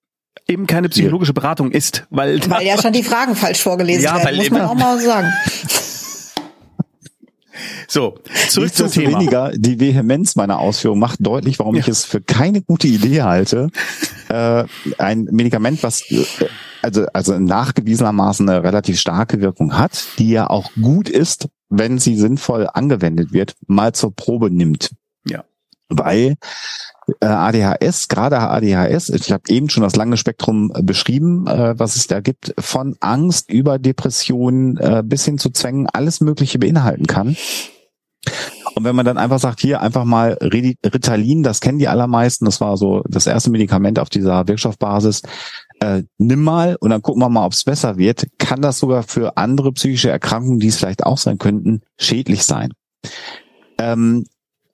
[SPEAKER 1] eben keine psychologische Beratung ist, weil
[SPEAKER 3] weil ja schon die Fragen falsch vorgelesen ja, werden, muss man auch mal sagen.
[SPEAKER 1] So, zurück zum Thema.
[SPEAKER 2] Weniger, die Vehemenz meiner Ausführung macht deutlich, warum ja. ich es für keine gute Idee halte, äh, ein Medikament, was äh, also, also nachgewiesenermaßen eine relativ starke Wirkung hat, die ja auch gut ist, wenn sie sinnvoll angewendet wird, mal zur Probe nimmt.
[SPEAKER 1] Ja.
[SPEAKER 2] Weil äh, ADHS, gerade ADHS, ich habe eben schon das lange Spektrum äh, beschrieben, äh, was es da gibt, von Angst über Depressionen äh, bis hin zu Zwängen, alles Mögliche beinhalten kann. Und wenn man dann einfach sagt, hier einfach mal Ritalin, das kennen die allermeisten, das war so das erste Medikament auf dieser Wirkstoffbasis, äh, nimm mal und dann gucken wir mal, ob es besser wird, kann das sogar für andere psychische Erkrankungen, die es vielleicht auch sein könnten, schädlich sein. Ähm,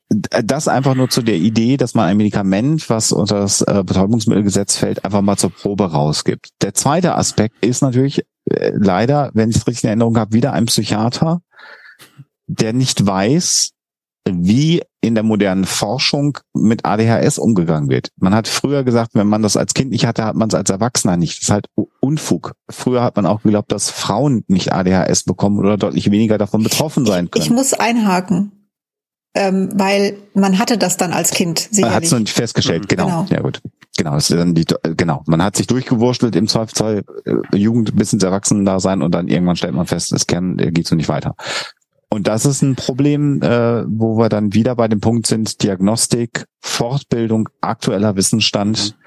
[SPEAKER 2] das einfach nur zu der Idee, dass man ein Medikament, was unter das äh, Betäubungsmittelgesetz fällt, einfach mal zur Probe rausgibt. Der zweite Aspekt ist natürlich äh, leider, wenn ich es richtig in Erinnerung habe, wieder ein Psychiater, der nicht weiß, wie in der modernen Forschung mit ADHS umgegangen wird. Man hat früher gesagt, wenn man das als Kind nicht hatte, hat man es als Erwachsener nicht. Das ist halt Unfug. Früher hat man auch geglaubt, dass Frauen nicht ADHS bekommen oder deutlich weniger davon betroffen sein können.
[SPEAKER 3] Ich muss einhaken ähm, weil man hatte das dann als Kind. Sicherlich.
[SPEAKER 2] Man hat es noch nicht festgestellt, mhm. genau. genau. Ja gut. Genau, das ist dann die, genau. Man hat sich durchgewurschtelt im Zweifelsfall äh, Jugend bis ins Erwachsenen-Dasein und dann irgendwann stellt man fest, es kann, äh, geht so nicht weiter. Und das ist ein Problem, äh, wo wir dann wieder bei dem Punkt sind, Diagnostik, Fortbildung, aktueller Wissensstand. Mhm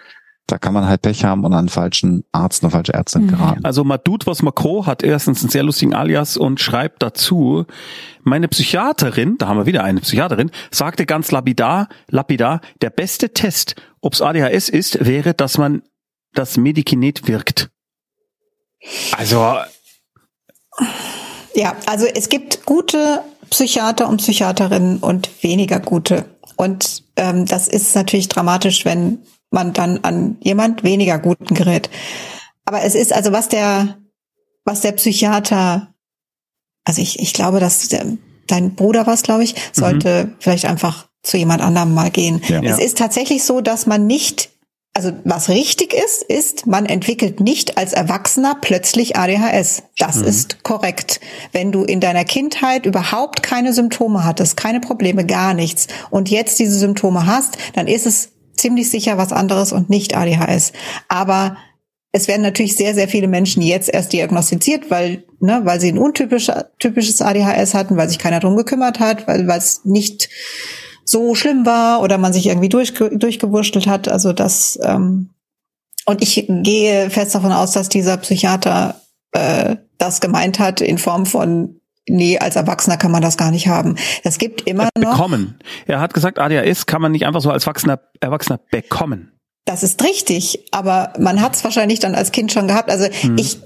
[SPEAKER 2] da kann man halt Pech haben und an einen falschen Arzt, eine falsche Ärztin mhm. geraten.
[SPEAKER 1] Also Madut was Macro hat erstens einen sehr lustigen Alias und schreibt dazu, meine Psychiaterin, da haben wir wieder eine Psychiaterin, sagte ganz lapidar, lapidar, der beste Test, ob's ADHS ist, wäre, dass man das Medikinet wirkt. Also
[SPEAKER 3] ja, also es gibt gute Psychiater und Psychiaterinnen und weniger gute. Und ähm, das ist natürlich dramatisch, wenn man dann an jemand weniger guten gerät. Aber es ist also, was der, was der Psychiater, also ich, ich glaube, dass der, dein Bruder was, glaube ich, sollte mhm. vielleicht einfach zu jemand anderem mal gehen. Ja. Es ist tatsächlich so, dass man nicht, also was richtig ist, ist, man entwickelt nicht als Erwachsener plötzlich ADHS. Das mhm. ist korrekt. Wenn du in deiner Kindheit überhaupt keine Symptome hattest, keine Probleme, gar nichts und jetzt diese Symptome hast, dann ist es ziemlich sicher was anderes und nicht ADHS. Aber es werden natürlich sehr, sehr viele Menschen jetzt erst diagnostiziert, weil, ne, weil sie ein untypisch, typisches ADHS hatten, weil sich keiner drum gekümmert hat, weil, weil es nicht so schlimm war oder man sich irgendwie durch, durchgewurschtelt hat. Also das, ähm, und ich gehe fest davon aus, dass dieser Psychiater äh, das gemeint hat in Form von nee, als Erwachsener kann man das gar nicht haben. Es gibt immer noch.
[SPEAKER 1] Bekommen. Er hat gesagt, ADHS kann man nicht einfach so als Erwachsener, Erwachsener bekommen.
[SPEAKER 3] Das ist richtig, aber man hat es wahrscheinlich dann als Kind schon gehabt. Also hm. ich,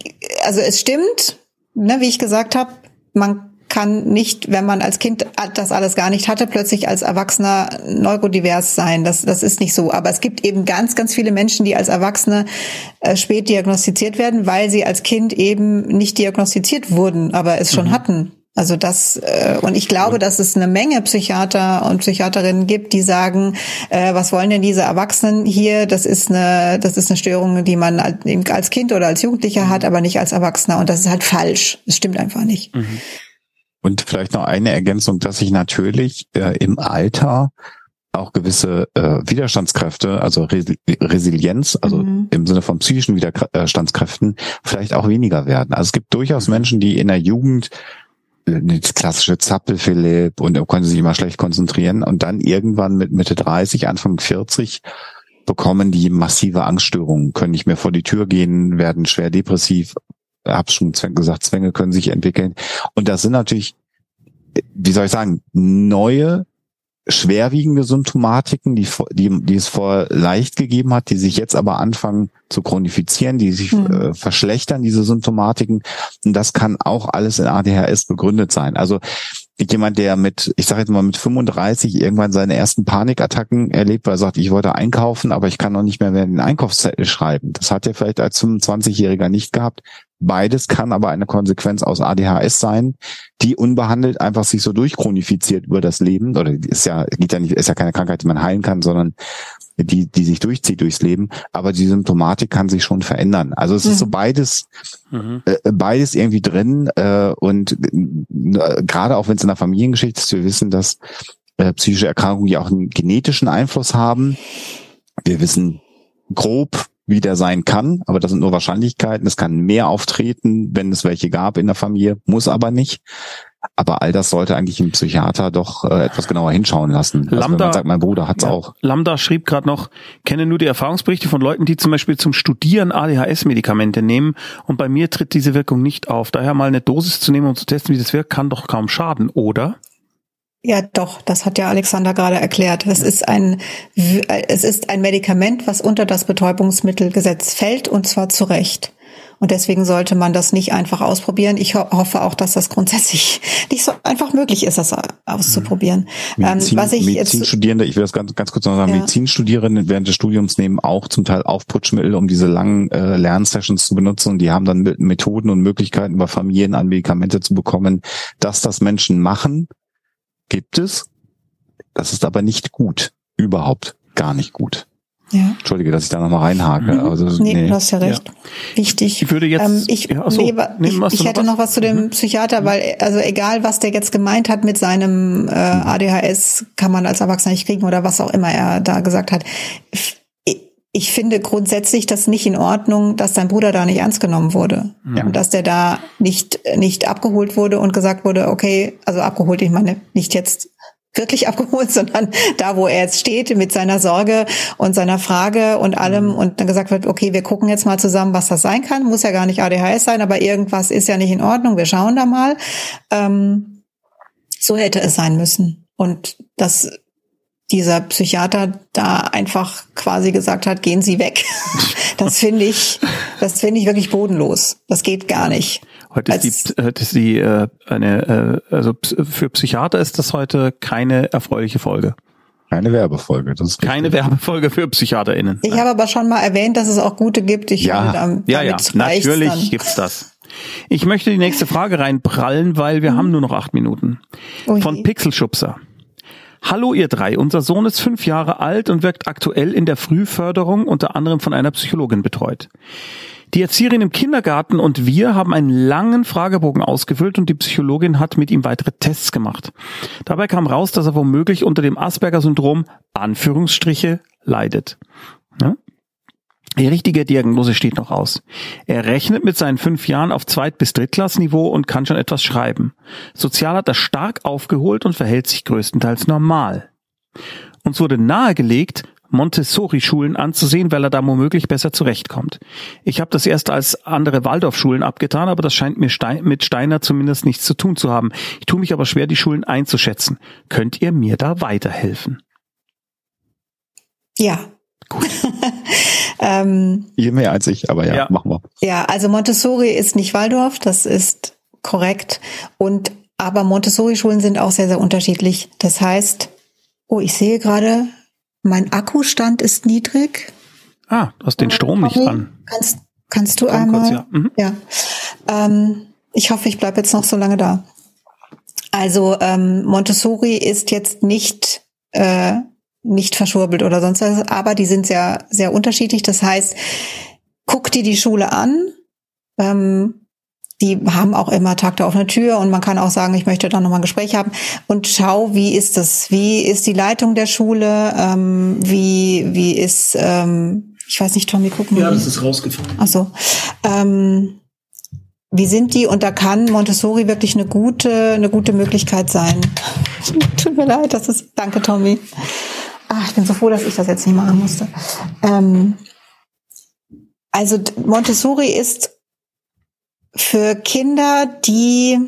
[SPEAKER 3] also es stimmt, ne, wie ich gesagt habe, man kann nicht, wenn man als Kind das alles gar nicht hatte, plötzlich als Erwachsener neurodivers sein. Das, das ist nicht so. Aber es gibt eben ganz, ganz viele Menschen, die als Erwachsene äh, spät diagnostiziert werden, weil sie als Kind eben nicht diagnostiziert wurden, aber es schon mhm. hatten. Also das äh, und ich glaube, dass es eine Menge Psychiater und Psychiaterinnen gibt, die sagen, äh, was wollen denn diese Erwachsenen hier? Das ist eine, das ist eine Störung, die man als Kind oder als Jugendlicher hat, aber nicht als Erwachsener. Und das ist halt falsch. Das stimmt einfach nicht. Mhm.
[SPEAKER 2] Und vielleicht noch eine Ergänzung, dass sich natürlich äh, im Alter auch gewisse äh, Widerstandskräfte, also Re Resilienz, also mhm. im Sinne von psychischen Widerstandskräften, vielleicht auch weniger werden. Also es gibt durchaus Menschen, die in der Jugend äh, das klassische Zappel Philipp und können sich immer schlecht konzentrieren und dann irgendwann mit Mitte 30, Anfang 40 bekommen die massive Angststörungen, können nicht mehr vor die Tür gehen, werden schwer depressiv, habe schon gesagt, Zwänge können sich entwickeln. Und das sind natürlich, wie soll ich sagen, neue schwerwiegende Symptomatiken, die, die, die es vor leicht gegeben hat, die sich jetzt aber anfangen zu chronifizieren, die sich mhm. äh, verschlechtern, diese Symptomatiken. Und das kann auch alles in ADHS begründet sein. Also jemand, der mit, ich sage jetzt mal mit 35 irgendwann seine ersten Panikattacken erlebt, weil er sagt, ich wollte einkaufen, aber ich kann noch nicht mehr mehr den Einkaufszettel schreiben. Das hat er vielleicht als 25-Jähriger nicht gehabt. Beides kann aber eine Konsequenz aus ADHS sein, die unbehandelt einfach sich so durchchronifiziert über das Leben. Oder ist ja, geht ja nicht, ist ja keine Krankheit, die man heilen kann, sondern die, die sich durchzieht durchs Leben. Aber die Symptomatik kann sich schon verändern. Also es mhm. ist so mhm. beides, mhm. äh, beides irgendwie drin. Äh, und äh, gerade auch wenn es in der Familiengeschichte ist, wir wissen, dass äh, psychische Erkrankungen ja auch einen genetischen Einfluss haben. Wir wissen grob, wie der sein kann, aber das sind nur Wahrscheinlichkeiten. Es kann mehr auftreten, wenn es welche gab in der Familie, muss aber nicht. Aber all das sollte eigentlich ein Psychiater doch äh, etwas genauer hinschauen lassen.
[SPEAKER 1] Also Lambda,
[SPEAKER 2] sagt, mein Bruder hat's ja, auch.
[SPEAKER 1] Lambda schrieb gerade noch, kenne nur die Erfahrungsberichte von Leuten, die zum Beispiel zum Studieren ADHS-Medikamente nehmen und bei mir tritt diese Wirkung nicht auf. Daher mal eine Dosis zu nehmen und zu testen, wie das wirkt, kann doch kaum schaden, oder?
[SPEAKER 3] Ja, doch, das hat ja Alexander gerade erklärt. Es ist ein, es ist ein Medikament, was unter das Betäubungsmittelgesetz fällt und zwar zu Recht. Und deswegen sollte man das nicht einfach ausprobieren. Ich ho hoffe auch, dass das grundsätzlich nicht so einfach möglich ist, das auszuprobieren.
[SPEAKER 2] Mhm. Medizin, ähm, was ich Medizinstudierende, ich will das ganz, ganz kurz noch sagen, ja. Medizinstudierende während des Studiums nehmen auch zum Teil Aufputschmittel, um diese langen äh, Lernsessions zu benutzen. Und die haben dann Methoden und Möglichkeiten, über Familien an Medikamente zu bekommen, dass das Menschen machen gibt es. Das ist aber nicht gut. Überhaupt gar nicht gut. Ja. Entschuldige, dass ich da nochmal reinhake. Mhm. Also,
[SPEAKER 3] nee, nee, du hast ja recht. Ja. Wichtig.
[SPEAKER 1] Ich würde jetzt. Ähm,
[SPEAKER 3] ich, ja, so, nee, ich, ich hätte noch was zu dem mhm. Psychiater, mhm. weil, also egal, was der jetzt gemeint hat mit seinem äh, ADHS, kann man als Erwachsener nicht kriegen oder was auch immer er da gesagt hat. Ich finde grundsätzlich das nicht in Ordnung, dass dein Bruder da nicht ernst genommen wurde. Ja. Und dass der da nicht, nicht abgeholt wurde und gesagt wurde, okay, also abgeholt, ich meine, nicht jetzt wirklich abgeholt, sondern da, wo er jetzt steht, mit seiner Sorge und seiner Frage und allem mhm. und dann gesagt wird, okay, wir gucken jetzt mal zusammen, was das sein kann. Muss ja gar nicht ADHS sein, aber irgendwas ist ja nicht in Ordnung. Wir schauen da mal. Ähm, so hätte es sein müssen. Und das dieser Psychiater da einfach quasi gesagt hat, gehen Sie weg. Das finde ich, das finde ich wirklich bodenlos. Das geht gar nicht.
[SPEAKER 1] Heute ist die, heute ist die äh, eine, äh, also für Psychiater ist das heute keine erfreuliche Folge.
[SPEAKER 2] Keine Werbefolge. Das ist
[SPEAKER 1] keine Werbefolge für PsychiaterInnen.
[SPEAKER 3] Ich habe aber schon mal erwähnt, dass es auch gute gibt. Ich
[SPEAKER 1] ja, damit ja, ja, natürlich dann. gibt's das. Ich möchte die nächste Frage reinprallen, weil wir hm. haben nur noch acht Minuten. Ui. Von Pixelschubser. Hallo ihr drei, unser Sohn ist fünf Jahre alt und wirkt aktuell in der Frühförderung unter anderem von einer Psychologin betreut. Die Erzieherin im Kindergarten und wir haben einen langen Fragebogen ausgefüllt und die Psychologin hat mit ihm weitere Tests gemacht. Dabei kam raus, dass er womöglich unter dem Asperger-Syndrom Anführungsstriche leidet. Ja? Die richtige Diagnose steht noch aus. Er rechnet mit seinen fünf Jahren auf Zweit- bis Drittklassniveau und kann schon etwas schreiben. Sozial hat er stark aufgeholt und verhält sich größtenteils normal. Uns wurde nahegelegt, Montessori-Schulen anzusehen, weil er da womöglich besser zurechtkommt. Ich habe das erst als andere Waldorf-Schulen abgetan, aber das scheint mir Stein, mit Steiner zumindest nichts zu tun zu haben. Ich tue mich aber schwer, die Schulen einzuschätzen. Könnt ihr mir da weiterhelfen?
[SPEAKER 3] Ja.
[SPEAKER 2] Gut. Ähm, Je mehr als ich, aber ja, ja, machen wir.
[SPEAKER 3] Ja, also Montessori ist nicht Waldorf, das ist korrekt. Und aber Montessori-Schulen sind auch sehr, sehr unterschiedlich. Das heißt, oh, ich sehe gerade, mein Akkustand ist niedrig.
[SPEAKER 1] Ah, du hast den Strom nicht an.
[SPEAKER 3] Kannst, kannst du Komm einmal? Kurz, ja. Mhm. ja. Ähm, ich hoffe, ich bleibe jetzt noch so lange da. Also ähm, Montessori ist jetzt nicht äh, nicht verschwurbelt oder sonst was, aber die sind sehr, sehr unterschiedlich. Das heißt, guck dir die Schule an. Ähm, die haben auch immer Tag der offenen Tür und man kann auch sagen, ich möchte da nochmal ein Gespräch haben und schau, wie ist das? Wie ist die Leitung der Schule? Ähm, wie, wie ist, ähm, ich weiß nicht, Tommy, gucken
[SPEAKER 1] Ja, das ist rausgefallen.
[SPEAKER 3] Ach so. Ähm, wie sind die? Und da kann Montessori wirklich eine gute, eine gute Möglichkeit sein. Tut mir leid, das ist, danke, Tommy. Ach, ich bin so froh, dass ich das jetzt nicht machen musste. Ähm, also Montessori ist für Kinder, die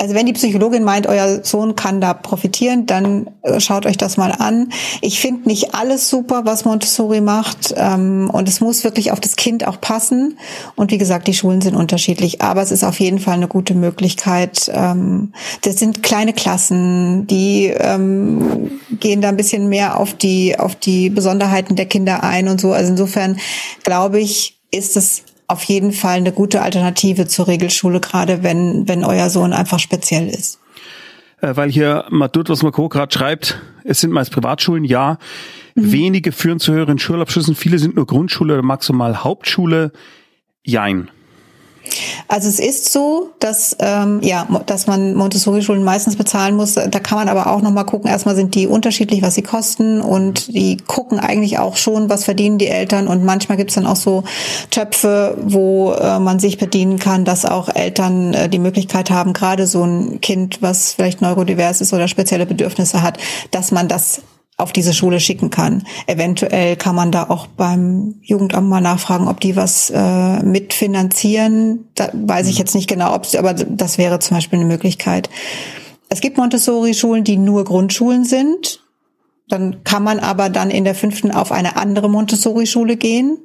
[SPEAKER 3] also wenn die Psychologin meint, euer Sohn kann da profitieren, dann äh, schaut euch das mal an. Ich finde nicht alles super, was Montessori macht. Ähm, und es muss wirklich auf das Kind auch passen. Und wie gesagt, die Schulen sind unterschiedlich. Aber es ist auf jeden Fall eine gute Möglichkeit. Ähm, das sind kleine Klassen, die ähm, gehen da ein bisschen mehr auf die, auf die Besonderheiten der Kinder ein und so. Also insofern glaube ich, ist es auf jeden Fall eine gute Alternative zur Regelschule, gerade wenn, wenn euer Sohn einfach speziell ist.
[SPEAKER 1] Äh, weil hier Madutlos Mako gerade schreibt, es sind meist Privatschulen, ja. Mhm. Wenige führen zu höheren Schulabschlüssen, viele sind nur Grundschule oder maximal Hauptschule. Jein.
[SPEAKER 3] Also es ist so, dass ähm, ja, dass man Montessori-Schulen meistens bezahlen muss. Da kann man aber auch noch mal gucken. Erstmal sind die unterschiedlich, was sie kosten, und die gucken eigentlich auch schon, was verdienen die Eltern. Und manchmal gibt's dann auch so Töpfe, wo äh, man sich bedienen kann, dass auch Eltern äh, die Möglichkeit haben, gerade so ein Kind, was vielleicht neurodivers ist oder spezielle Bedürfnisse hat, dass man das auf diese Schule schicken kann. Eventuell kann man da auch beim Jugendamt mal nachfragen, ob die was äh, mitfinanzieren. Da weiß ich mhm. jetzt nicht genau, ob aber das wäre zum Beispiel eine Möglichkeit. Es gibt Montessori-Schulen, die nur Grundschulen sind. Dann kann man aber dann in der fünften auf eine andere Montessori-Schule gehen.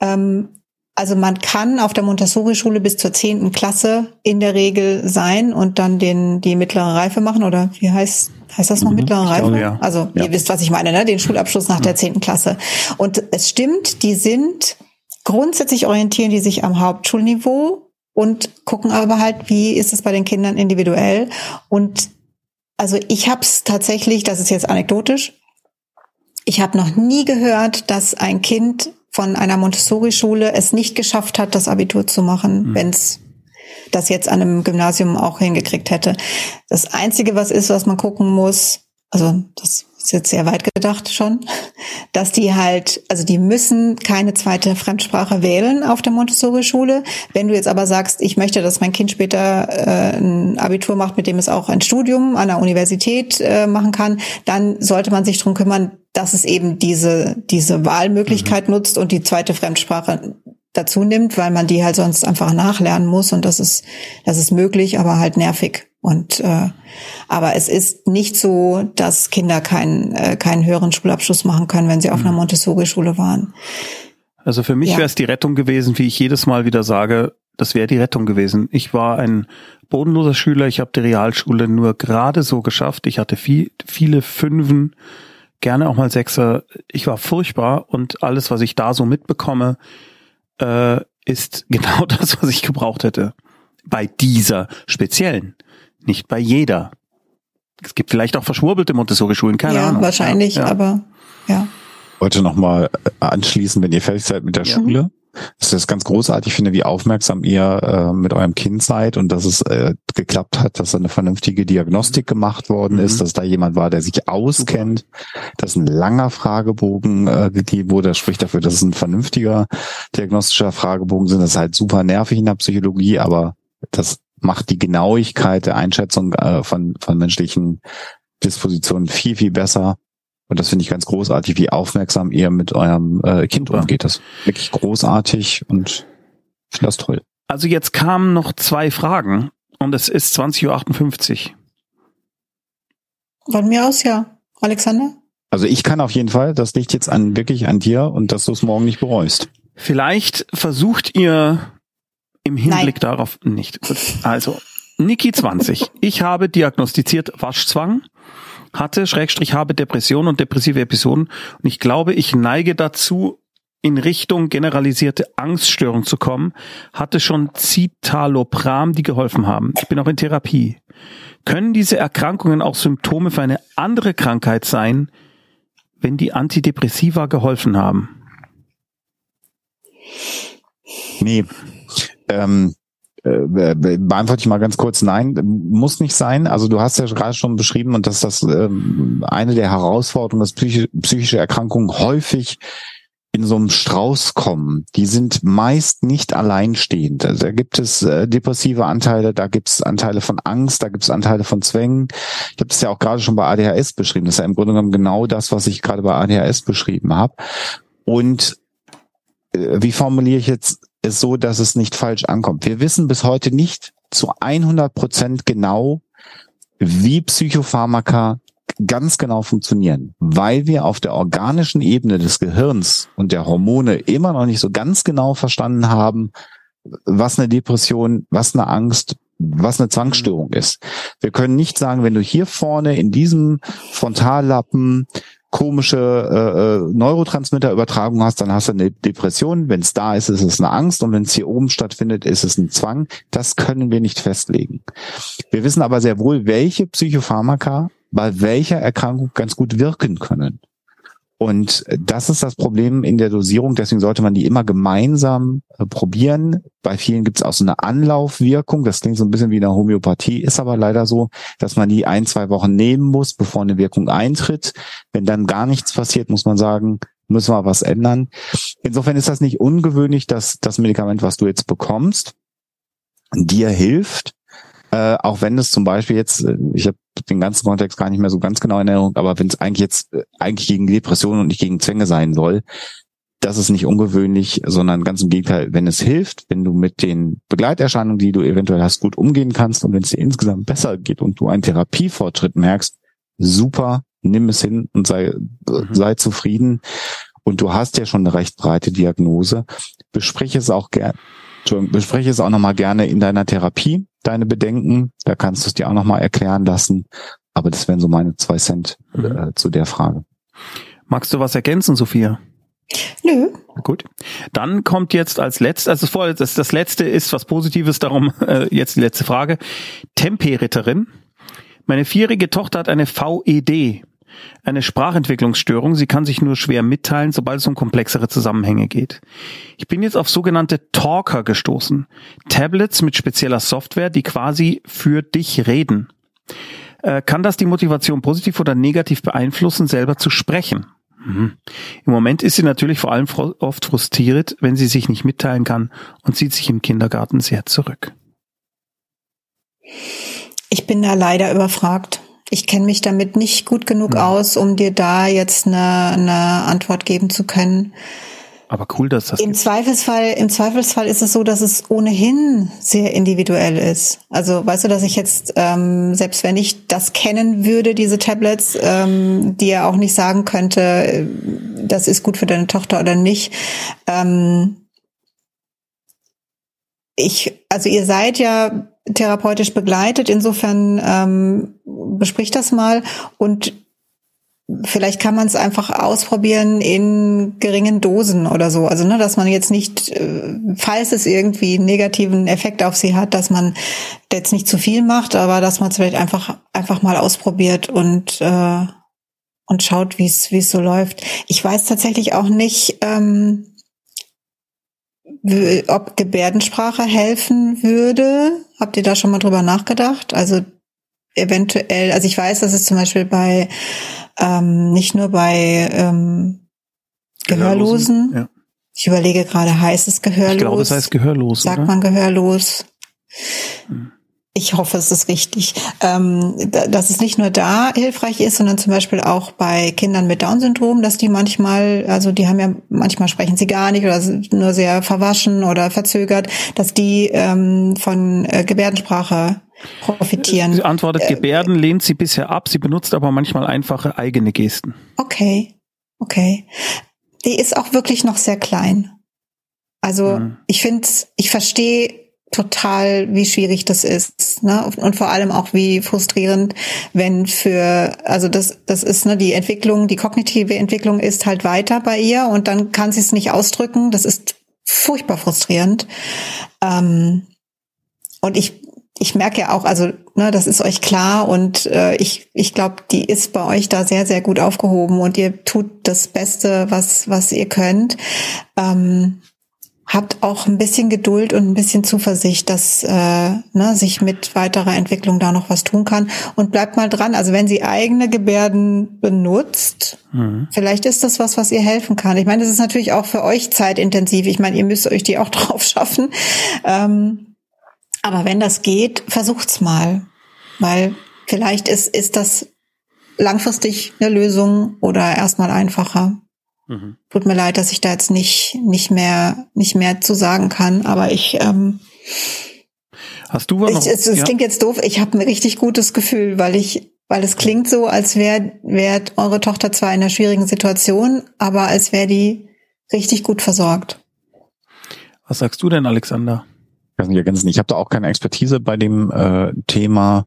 [SPEAKER 3] Ähm, also man kann auf der Montessori-Schule bis zur zehnten Klasse in der Regel sein und dann den, die mittlere Reife machen oder wie heißt, heißt das noch mhm, mittlere Reife? Glaube, ja. Also ja. ihr wisst, was ich meine, ne? den Schulabschluss nach mhm. der zehnten Klasse. Und es stimmt, die sind, grundsätzlich orientieren die sich am Hauptschulniveau und gucken aber halt, wie ist es bei den Kindern individuell. Und also ich habe es tatsächlich, das ist jetzt anekdotisch, ich habe noch nie gehört, dass ein Kind von einer Montessori-Schule es nicht geschafft hat, das Abitur zu machen, mhm. wenn es das jetzt an einem Gymnasium auch hingekriegt hätte. Das Einzige, was ist, was man gucken muss, also das ist jetzt sehr weit gedacht schon, dass die halt, also die müssen keine zweite Fremdsprache wählen auf der Montessori-Schule. Wenn du jetzt aber sagst, ich möchte, dass mein Kind später äh, ein Abitur macht, mit dem es auch ein Studium an der Universität äh, machen kann, dann sollte man sich drum kümmern, dass es eben diese, diese Wahlmöglichkeit mhm. nutzt und die zweite Fremdsprache dazu nimmt, weil man die halt sonst einfach nachlernen muss und das ist, das ist möglich, aber halt nervig. Und äh, aber es ist nicht so, dass Kinder keinen äh, keinen höheren Schulabschluss machen können, wenn sie auf einer mhm. Montessori-Schule waren.
[SPEAKER 1] Also für mich ja. wäre es die Rettung gewesen, wie ich jedes Mal wieder sage, das wäre die Rettung gewesen. Ich war ein bodenloser Schüler, ich habe die Realschule nur gerade so geschafft. Ich hatte viel, viele Fünfen, gerne auch mal Sechser. Ich war furchtbar und alles, was ich da so mitbekomme, äh, ist genau das, was ich gebraucht hätte. Bei dieser speziellen nicht bei jeder. Es gibt vielleicht auch verschwurbelte Montessori-Schulen, keine ja, Ahnung.
[SPEAKER 3] Wahrscheinlich, ja, wahrscheinlich, aber ja.
[SPEAKER 2] Heute nochmal anschließen, wenn ihr fertig seid mit der ja. Schule. Das ist ganz großartig, finde, wie aufmerksam ihr äh, mit eurem Kind seid und dass es äh, geklappt hat, dass eine vernünftige Diagnostik gemacht worden mhm. ist, dass da jemand war, der sich auskennt, dass ein langer Fragebogen äh, gegeben wurde. Das spricht dafür, dass es ein vernünftiger diagnostischer Fragebogen sind. Das ist halt super nervig in der Psychologie, aber das macht die Genauigkeit der Einschätzung äh, von, von menschlichen Dispositionen viel, viel besser. Und das finde ich ganz großartig, wie aufmerksam ihr mit eurem äh, Kind umgeht. Das ist wirklich großartig und ich finde das toll.
[SPEAKER 1] Also jetzt kamen noch zwei Fragen und es ist 20.58 Uhr.
[SPEAKER 3] Von mir aus ja. Alexander?
[SPEAKER 2] Also ich kann auf jeden Fall, das liegt jetzt an wirklich an dir und dass du es morgen nicht bereust.
[SPEAKER 1] Vielleicht versucht ihr im Hinblick Nein. darauf nicht. Also, Niki 20. Ich habe diagnostiziert Waschzwang, hatte, Schrägstrich, habe Depression und depressive Episoden und ich glaube, ich neige dazu, in Richtung generalisierte Angststörung zu kommen, hatte schon Citalopram, die geholfen haben. Ich bin auch in Therapie. Können diese Erkrankungen auch Symptome für eine andere Krankheit sein, wenn die Antidepressiva geholfen haben?
[SPEAKER 2] Nee, ähm, äh, beantworte ich mal ganz kurz, nein, muss nicht sein. Also du hast ja gerade schon beschrieben und dass das ähm, eine der Herausforderungen, dass psychische, Erkrankungen häufig in so einem Strauß kommen. Die sind meist nicht alleinstehend. Also da gibt es äh, depressive Anteile, da gibt es Anteile von Angst, da gibt es Anteile von Zwängen. Ich habe das ja auch gerade schon bei ADHS beschrieben. Das ist ja im Grunde genommen genau das, was ich gerade bei ADHS beschrieben habe. Und äh, wie formuliere ich jetzt so, dass es nicht falsch ankommt. Wir wissen bis heute nicht, zu 100 Prozent genau, wie Psychopharmaka ganz genau funktionieren, weil wir auf der organischen Ebene des Gehirns und der Hormone immer noch nicht so ganz genau verstanden haben, was eine Depression, was eine Angst, was eine Zwangsstörung mhm. ist. Wir können nicht sagen, wenn du hier vorne in diesem Frontallappen komische äh, äh, Neurotransmitterübertragung hast, dann hast du eine Depression. Wenn es da ist, ist es eine Angst und wenn es hier oben stattfindet, ist es ein Zwang. Das können wir nicht festlegen. Wir wissen aber sehr wohl, welche Psychopharmaka bei welcher Erkrankung ganz gut wirken können. Und das ist das Problem in der Dosierung. Deswegen sollte man die immer gemeinsam äh, probieren. Bei vielen gibt es auch so eine Anlaufwirkung. Das klingt so ein bisschen wie eine Homöopathie, ist aber leider so, dass man die ein, zwei Wochen nehmen muss, bevor eine Wirkung eintritt. Wenn dann gar nichts passiert, muss man sagen, müssen wir was ändern. Insofern ist das nicht ungewöhnlich, dass das Medikament, was du jetzt bekommst, dir hilft, äh, auch wenn es zum Beispiel jetzt, äh, ich habe den ganzen Kontext gar nicht mehr so ganz genau in Erinnerung, aber wenn es eigentlich jetzt äh, eigentlich gegen Depressionen und nicht gegen Zwänge sein soll, das ist nicht ungewöhnlich, sondern ganz im Gegenteil, wenn es hilft, wenn du mit den Begleiterscheinungen, die du eventuell hast, gut umgehen kannst und wenn es dir insgesamt besser geht und du einen Therapiefortschritt merkst, super, nimm es hin und sei, mhm. sei zufrieden. Und du hast ja schon eine recht breite Diagnose. Besprich es auch gerne, bespreche es auch nochmal gerne in deiner Therapie deine Bedenken. Da kannst du es dir auch nochmal erklären lassen. Aber das wären so meine zwei Cent mhm. äh, zu der Frage.
[SPEAKER 1] Magst du was ergänzen, Sophia?
[SPEAKER 3] Nö.
[SPEAKER 1] Gut. Dann kommt jetzt als letztes, also vor, das, das letzte ist was Positives, darum äh, jetzt die letzte Frage. Temperitterin. Meine vierjährige Tochter hat eine VED, eine Sprachentwicklungsstörung. Sie kann sich nur schwer mitteilen, sobald es um komplexere Zusammenhänge geht. Ich bin jetzt auf sogenannte Talker gestoßen. Tablets mit spezieller Software, die quasi für dich reden. Äh, kann das die Motivation positiv oder negativ beeinflussen, selber zu sprechen? Mhm. Im Moment ist sie natürlich vor allem oft frustriert, wenn sie sich nicht mitteilen kann und zieht sich im Kindergarten sehr zurück.
[SPEAKER 3] Ich bin da leider überfragt. Ich kenne mich damit nicht gut genug ja. aus, um dir da jetzt eine, eine Antwort geben zu können.
[SPEAKER 1] Aber cool, dass das.
[SPEAKER 3] Im Zweifelsfall, im Zweifelsfall ist es so, dass es ohnehin sehr individuell ist. Also weißt du, dass ich jetzt, ähm, selbst wenn ich das kennen würde, diese Tablets, ähm, dir auch nicht sagen könnte, äh, das ist gut für deine Tochter oder nicht. Ähm, ich, also ihr seid ja therapeutisch begleitet. Insofern ähm, bespricht das mal und vielleicht kann man es einfach ausprobieren in geringen Dosen oder so. Also ne, dass man jetzt nicht, äh, falls es irgendwie einen negativen Effekt auf sie hat, dass man jetzt nicht zu viel macht, aber dass man es vielleicht einfach einfach mal ausprobiert und äh, und schaut, wie es wie es so läuft. Ich weiß tatsächlich auch nicht. Ähm, ob Gebärdensprache helfen würde. Habt ihr da schon mal drüber nachgedacht? Also eventuell, also ich weiß, dass es zum Beispiel bei ähm, nicht nur bei ähm, Gehörlosen, Gehörlosen ja. ich überlege gerade, heißt es gehörlos? Ich
[SPEAKER 1] glaube, es heißt gehörlos.
[SPEAKER 3] Sagt oder? man gehörlos? Hm ich hoffe, es ist richtig, ähm, dass es nicht nur da hilfreich ist, sondern zum Beispiel auch bei Kindern mit Down-Syndrom, dass die manchmal, also die haben ja manchmal sprechen sie gar nicht oder sind nur sehr verwaschen oder verzögert, dass die ähm, von äh, Gebärdensprache profitieren.
[SPEAKER 1] Sie antwortet, äh, Gebärden lehnt sie bisher ab, sie benutzt aber manchmal einfache eigene Gesten.
[SPEAKER 3] Okay, okay. Die ist auch wirklich noch sehr klein. Also mhm. ich finde, ich verstehe total, wie schwierig das ist, ne? Und vor allem auch wie frustrierend, wenn für, also das, das ist ne die Entwicklung, die kognitive Entwicklung ist halt weiter bei ihr und dann kann sie es nicht ausdrücken. Das ist furchtbar frustrierend. Ähm, und ich, ich merke ja auch, also ne, das ist euch klar und äh, ich, ich glaube, die ist bei euch da sehr, sehr gut aufgehoben und ihr tut das Beste, was, was ihr könnt. Ähm, habt auch ein bisschen Geduld und ein bisschen Zuversicht, dass äh, ne, sich mit weiterer Entwicklung da noch was tun kann. Und bleibt mal dran. Also wenn sie eigene Gebärden benutzt, mhm. vielleicht ist das was, was ihr helfen kann. Ich meine, das ist natürlich auch für euch zeitintensiv. Ich meine, ihr müsst euch die auch drauf schaffen. Ähm, aber wenn das geht, versucht's mal, weil vielleicht ist ist das langfristig eine Lösung oder erstmal einfacher. Mhm. Tut mir leid, dass ich da jetzt nicht, nicht mehr, nicht mehr zu sagen kann, aber ich, ähm,
[SPEAKER 1] Hast du was
[SPEAKER 3] noch? Es, es ja? klingt jetzt doof. Ich habe ein richtig gutes Gefühl, weil ich, weil es klingt so, als wäre wär eure Tochter zwar in einer schwierigen Situation, aber als wäre die richtig gut versorgt.
[SPEAKER 1] Was sagst du denn, Alexander?
[SPEAKER 2] Ich kann nicht ergänzen. Ich habe da auch keine Expertise bei dem äh, Thema.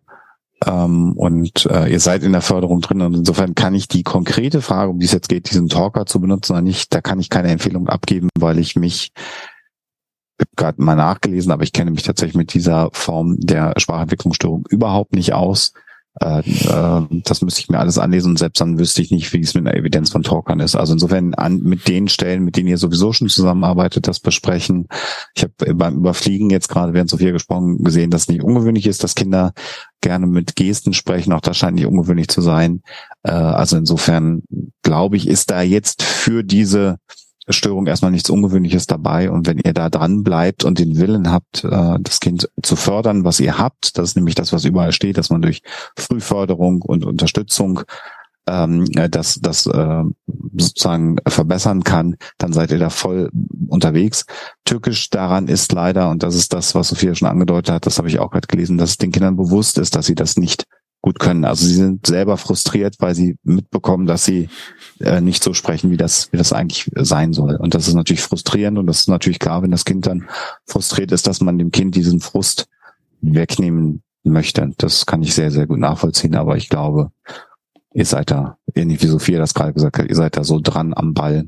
[SPEAKER 2] Ähm, und äh, ihr seid in der Förderung drin und insofern kann ich die konkrete Frage, um die es jetzt geht, diesen Talker zu benutzen oder nicht, da kann ich keine Empfehlung abgeben, weil ich mich gerade mal nachgelesen, aber ich kenne mich tatsächlich mit dieser Form der Sprachentwicklungsstörung überhaupt nicht aus. Äh, äh, das müsste ich mir alles anlesen und selbst dann wüsste ich nicht, wie es mit einer Evidenz von Talkern ist. Also insofern an, mit den Stellen, mit denen ihr sowieso schon zusammenarbeitet, das besprechen. Ich habe beim Überfliegen jetzt gerade, während Sophia gesprochen, gesehen, dass es nicht ungewöhnlich ist, dass Kinder gerne mit Gesten sprechen. Auch das scheint nicht ungewöhnlich zu sein. Äh, also insofern glaube ich, ist da jetzt für diese Störung erstmal nichts Ungewöhnliches dabei. Und wenn ihr da dran bleibt und den Willen habt, äh, das Kind zu fördern, was ihr habt, das ist nämlich das, was überall steht, dass man durch Frühförderung und Unterstützung ähm, das, das äh, sozusagen verbessern kann, dann seid ihr da voll unterwegs. Türkisch daran ist leider, und das ist das, was Sophia schon angedeutet hat, das habe ich auch gerade gelesen, dass es den Kindern bewusst ist, dass sie das nicht gut können. Also sie sind selber frustriert, weil sie mitbekommen, dass sie äh, nicht so sprechen, wie das, wie das eigentlich sein soll. Und das ist natürlich frustrierend und das ist natürlich klar, wenn das Kind dann frustriert ist, dass man dem Kind diesen Frust wegnehmen möchte. Das kann ich sehr, sehr gut nachvollziehen, aber ich glaube, ihr seid da, ähnlich wie Sophia das gerade gesagt hat, ihr seid da so dran am Ball,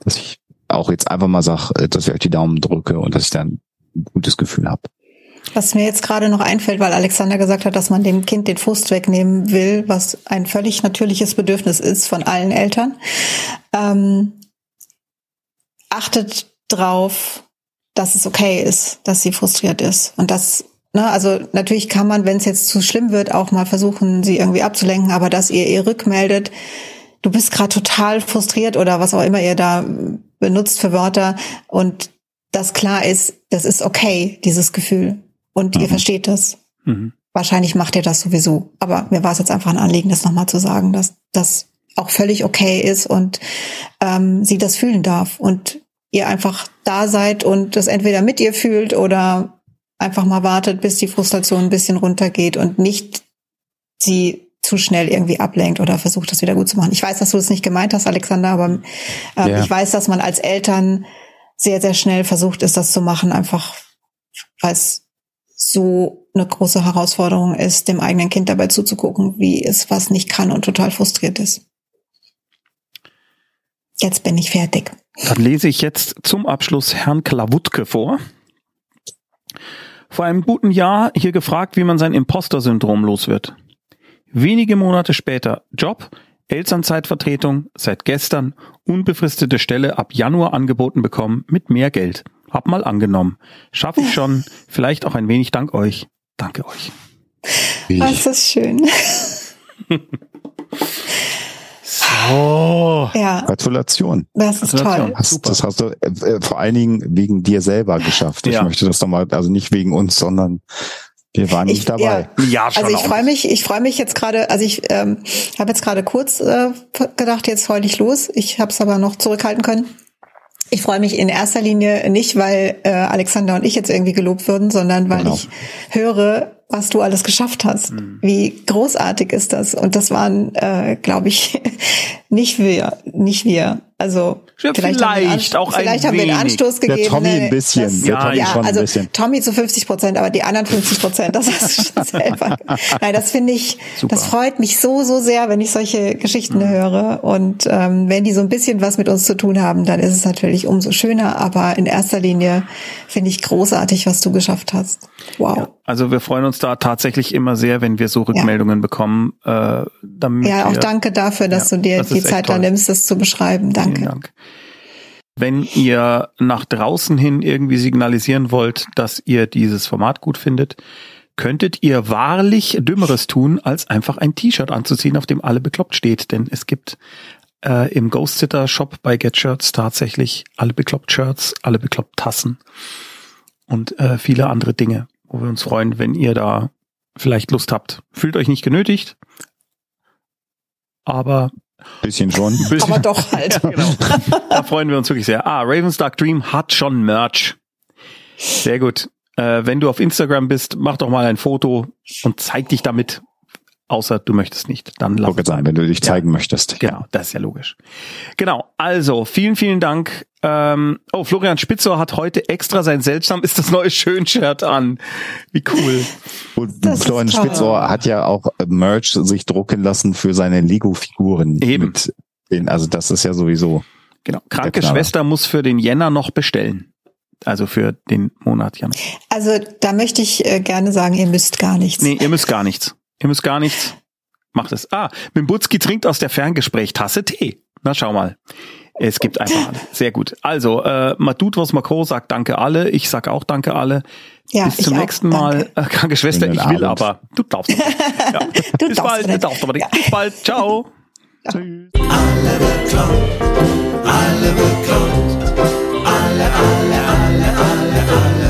[SPEAKER 2] dass ich auch jetzt einfach mal sage, dass ich euch die Daumen drücke und dass ich dann ein gutes Gefühl habe.
[SPEAKER 3] Was mir jetzt gerade noch einfällt, weil Alexander gesagt hat, dass man dem Kind den Frust wegnehmen will, was ein völlig natürliches Bedürfnis ist von allen Eltern. Ähm, achtet drauf, dass es okay ist, dass sie frustriert ist. Und das, ne, also natürlich kann man, wenn es jetzt zu schlimm wird, auch mal versuchen, sie irgendwie abzulenken, aber dass ihr ihr rückmeldet, du bist gerade total frustriert oder was auch immer ihr da benutzt für Wörter und das klar ist, das ist okay, dieses Gefühl. Und mhm. ihr versteht das. Mhm. Wahrscheinlich macht ihr das sowieso. Aber mir war es jetzt einfach ein Anliegen, das nochmal zu sagen, dass das auch völlig okay ist und ähm, sie das fühlen darf. Und ihr einfach da seid und das entweder mit ihr fühlt oder einfach mal wartet, bis die Frustration ein bisschen runtergeht und nicht sie zu schnell irgendwie ablenkt oder versucht, das wieder gut zu machen. Ich weiß, dass du das nicht gemeint hast, Alexander, aber ähm, ja. ich weiß, dass man als Eltern sehr, sehr schnell versucht ist, das zu machen, einfach weil es so eine große Herausforderung ist, dem eigenen Kind dabei zuzugucken, wie es was nicht kann und total frustriert ist. Jetzt bin ich fertig.
[SPEAKER 1] Dann lese ich jetzt zum Abschluss Herrn Klawutke vor. Vor einem guten Jahr hier gefragt, wie man sein Imposter-Syndrom los wird. Wenige Monate später Job, Elternzeitvertretung, seit gestern unbefristete Stelle ab Januar angeboten bekommen mit mehr Geld. Hab mal angenommen. Schaffe ich schon. Vielleicht auch ein wenig dank euch. Danke euch.
[SPEAKER 3] Wie? Das ist schön.
[SPEAKER 2] so. Ja. Gratulation.
[SPEAKER 3] Das ist Gratulation. toll.
[SPEAKER 2] Hast, das hast du äh, vor allen Dingen wegen dir selber geschafft. Ich ja. möchte das nochmal, also nicht wegen uns, sondern wir waren nicht dabei.
[SPEAKER 3] Ja, ja schon also ich freue mich, ich freue mich jetzt gerade, also ich ähm, habe jetzt gerade kurz äh, gedacht, jetzt heul ich los. Ich habe es aber noch zurückhalten können. Ich freue mich in erster Linie nicht, weil äh, Alexander und ich jetzt irgendwie gelobt würden, sondern weil genau. ich höre, was du alles geschafft hast. Mhm. Wie großartig ist das? Und das waren, äh, glaube ich, nicht wir, nicht wir. Also
[SPEAKER 1] ja, vielleicht, vielleicht haben, auch
[SPEAKER 3] vielleicht haben wir einen Anstoß gegeben.
[SPEAKER 2] Der Tommy ein bisschen. Das,
[SPEAKER 3] ja, Tommy ja, also Tommy zu 50 Prozent, aber die anderen 50 Prozent, das hast du schon selber. Nein, das finde ich, Super. das freut mich so, so sehr, wenn ich solche Geschichten mhm. höre. Und ähm, wenn die so ein bisschen was mit uns zu tun haben, dann ist es natürlich umso schöner. Aber in erster Linie finde ich großartig, was du geschafft hast. Wow. Ja,
[SPEAKER 1] also wir freuen uns da tatsächlich immer sehr, wenn wir so Rückmeldungen bekommen. Äh,
[SPEAKER 3] damit ja, auch wir, danke dafür, dass du dir die Zeit da nimmst, das zu beschreiben. Danke.
[SPEAKER 1] Vielen Dank. Wenn ihr nach draußen hin irgendwie signalisieren wollt, dass ihr dieses Format gut findet, könntet ihr wahrlich Dümmeres tun, als einfach ein T-Shirt anzuziehen, auf dem alle bekloppt steht. Denn es gibt äh, im Ghost Sitter Shop bei Get Shirts tatsächlich alle bekloppt Shirts, alle bekloppt Tassen und äh, viele andere Dinge, wo wir uns freuen, wenn ihr da vielleicht Lust habt. Fühlt euch nicht genötigt, aber
[SPEAKER 2] Bisschen schon.
[SPEAKER 3] Bisschen. Aber doch halt. ja, genau.
[SPEAKER 1] Da freuen wir uns wirklich sehr. Ah, Ravens Dark Dream hat schon Merch. Sehr gut. Äh, wenn du auf Instagram bist, mach doch mal ein Foto und zeig dich damit. Außer du möchtest nicht. Dann lass
[SPEAKER 2] es sein, wenn du dich zeigen ja. möchtest.
[SPEAKER 1] Genau, das ist ja logisch. Genau, also vielen, vielen Dank. Ähm, oh, Florian Spitzer hat heute extra sein seltsam ist das neue Schön-Shirt an. Wie cool.
[SPEAKER 2] Und das Florian Spitzer hat ja auch Merch sich drucken lassen für seine Lego-Figuren.
[SPEAKER 1] Eben.
[SPEAKER 2] Den, also das ist ja sowieso.
[SPEAKER 1] Genau. Kranke Schwester muss für den Jänner noch bestellen. Also für den Monat Januar.
[SPEAKER 3] Also da möchte ich äh, gerne sagen, ihr müsst gar nichts.
[SPEAKER 1] Nee, ihr müsst gar nichts. Ihr müsst gar nichts. Macht es. Ah, Mimbutski trinkt aus der Ferngespräch-Tasse Tee. Na, schau mal. Es gibt einfach alle. Sehr gut. Also, äh, man tut, was man sagt danke alle. Ich sag auch danke alle. Ja, Bis zum nächsten auch. Mal. Danke. Äh, kranke Schwester, ich will Abend. aber. Du darfst. Nicht. Ja. du Bis darfst bald. Nicht. Du darfst aber nicht. Ja. Bis bald. Ciao. Tschüss. Alle bekloppt. Alle bekloppt. Alle, alle, alle, alle, alle.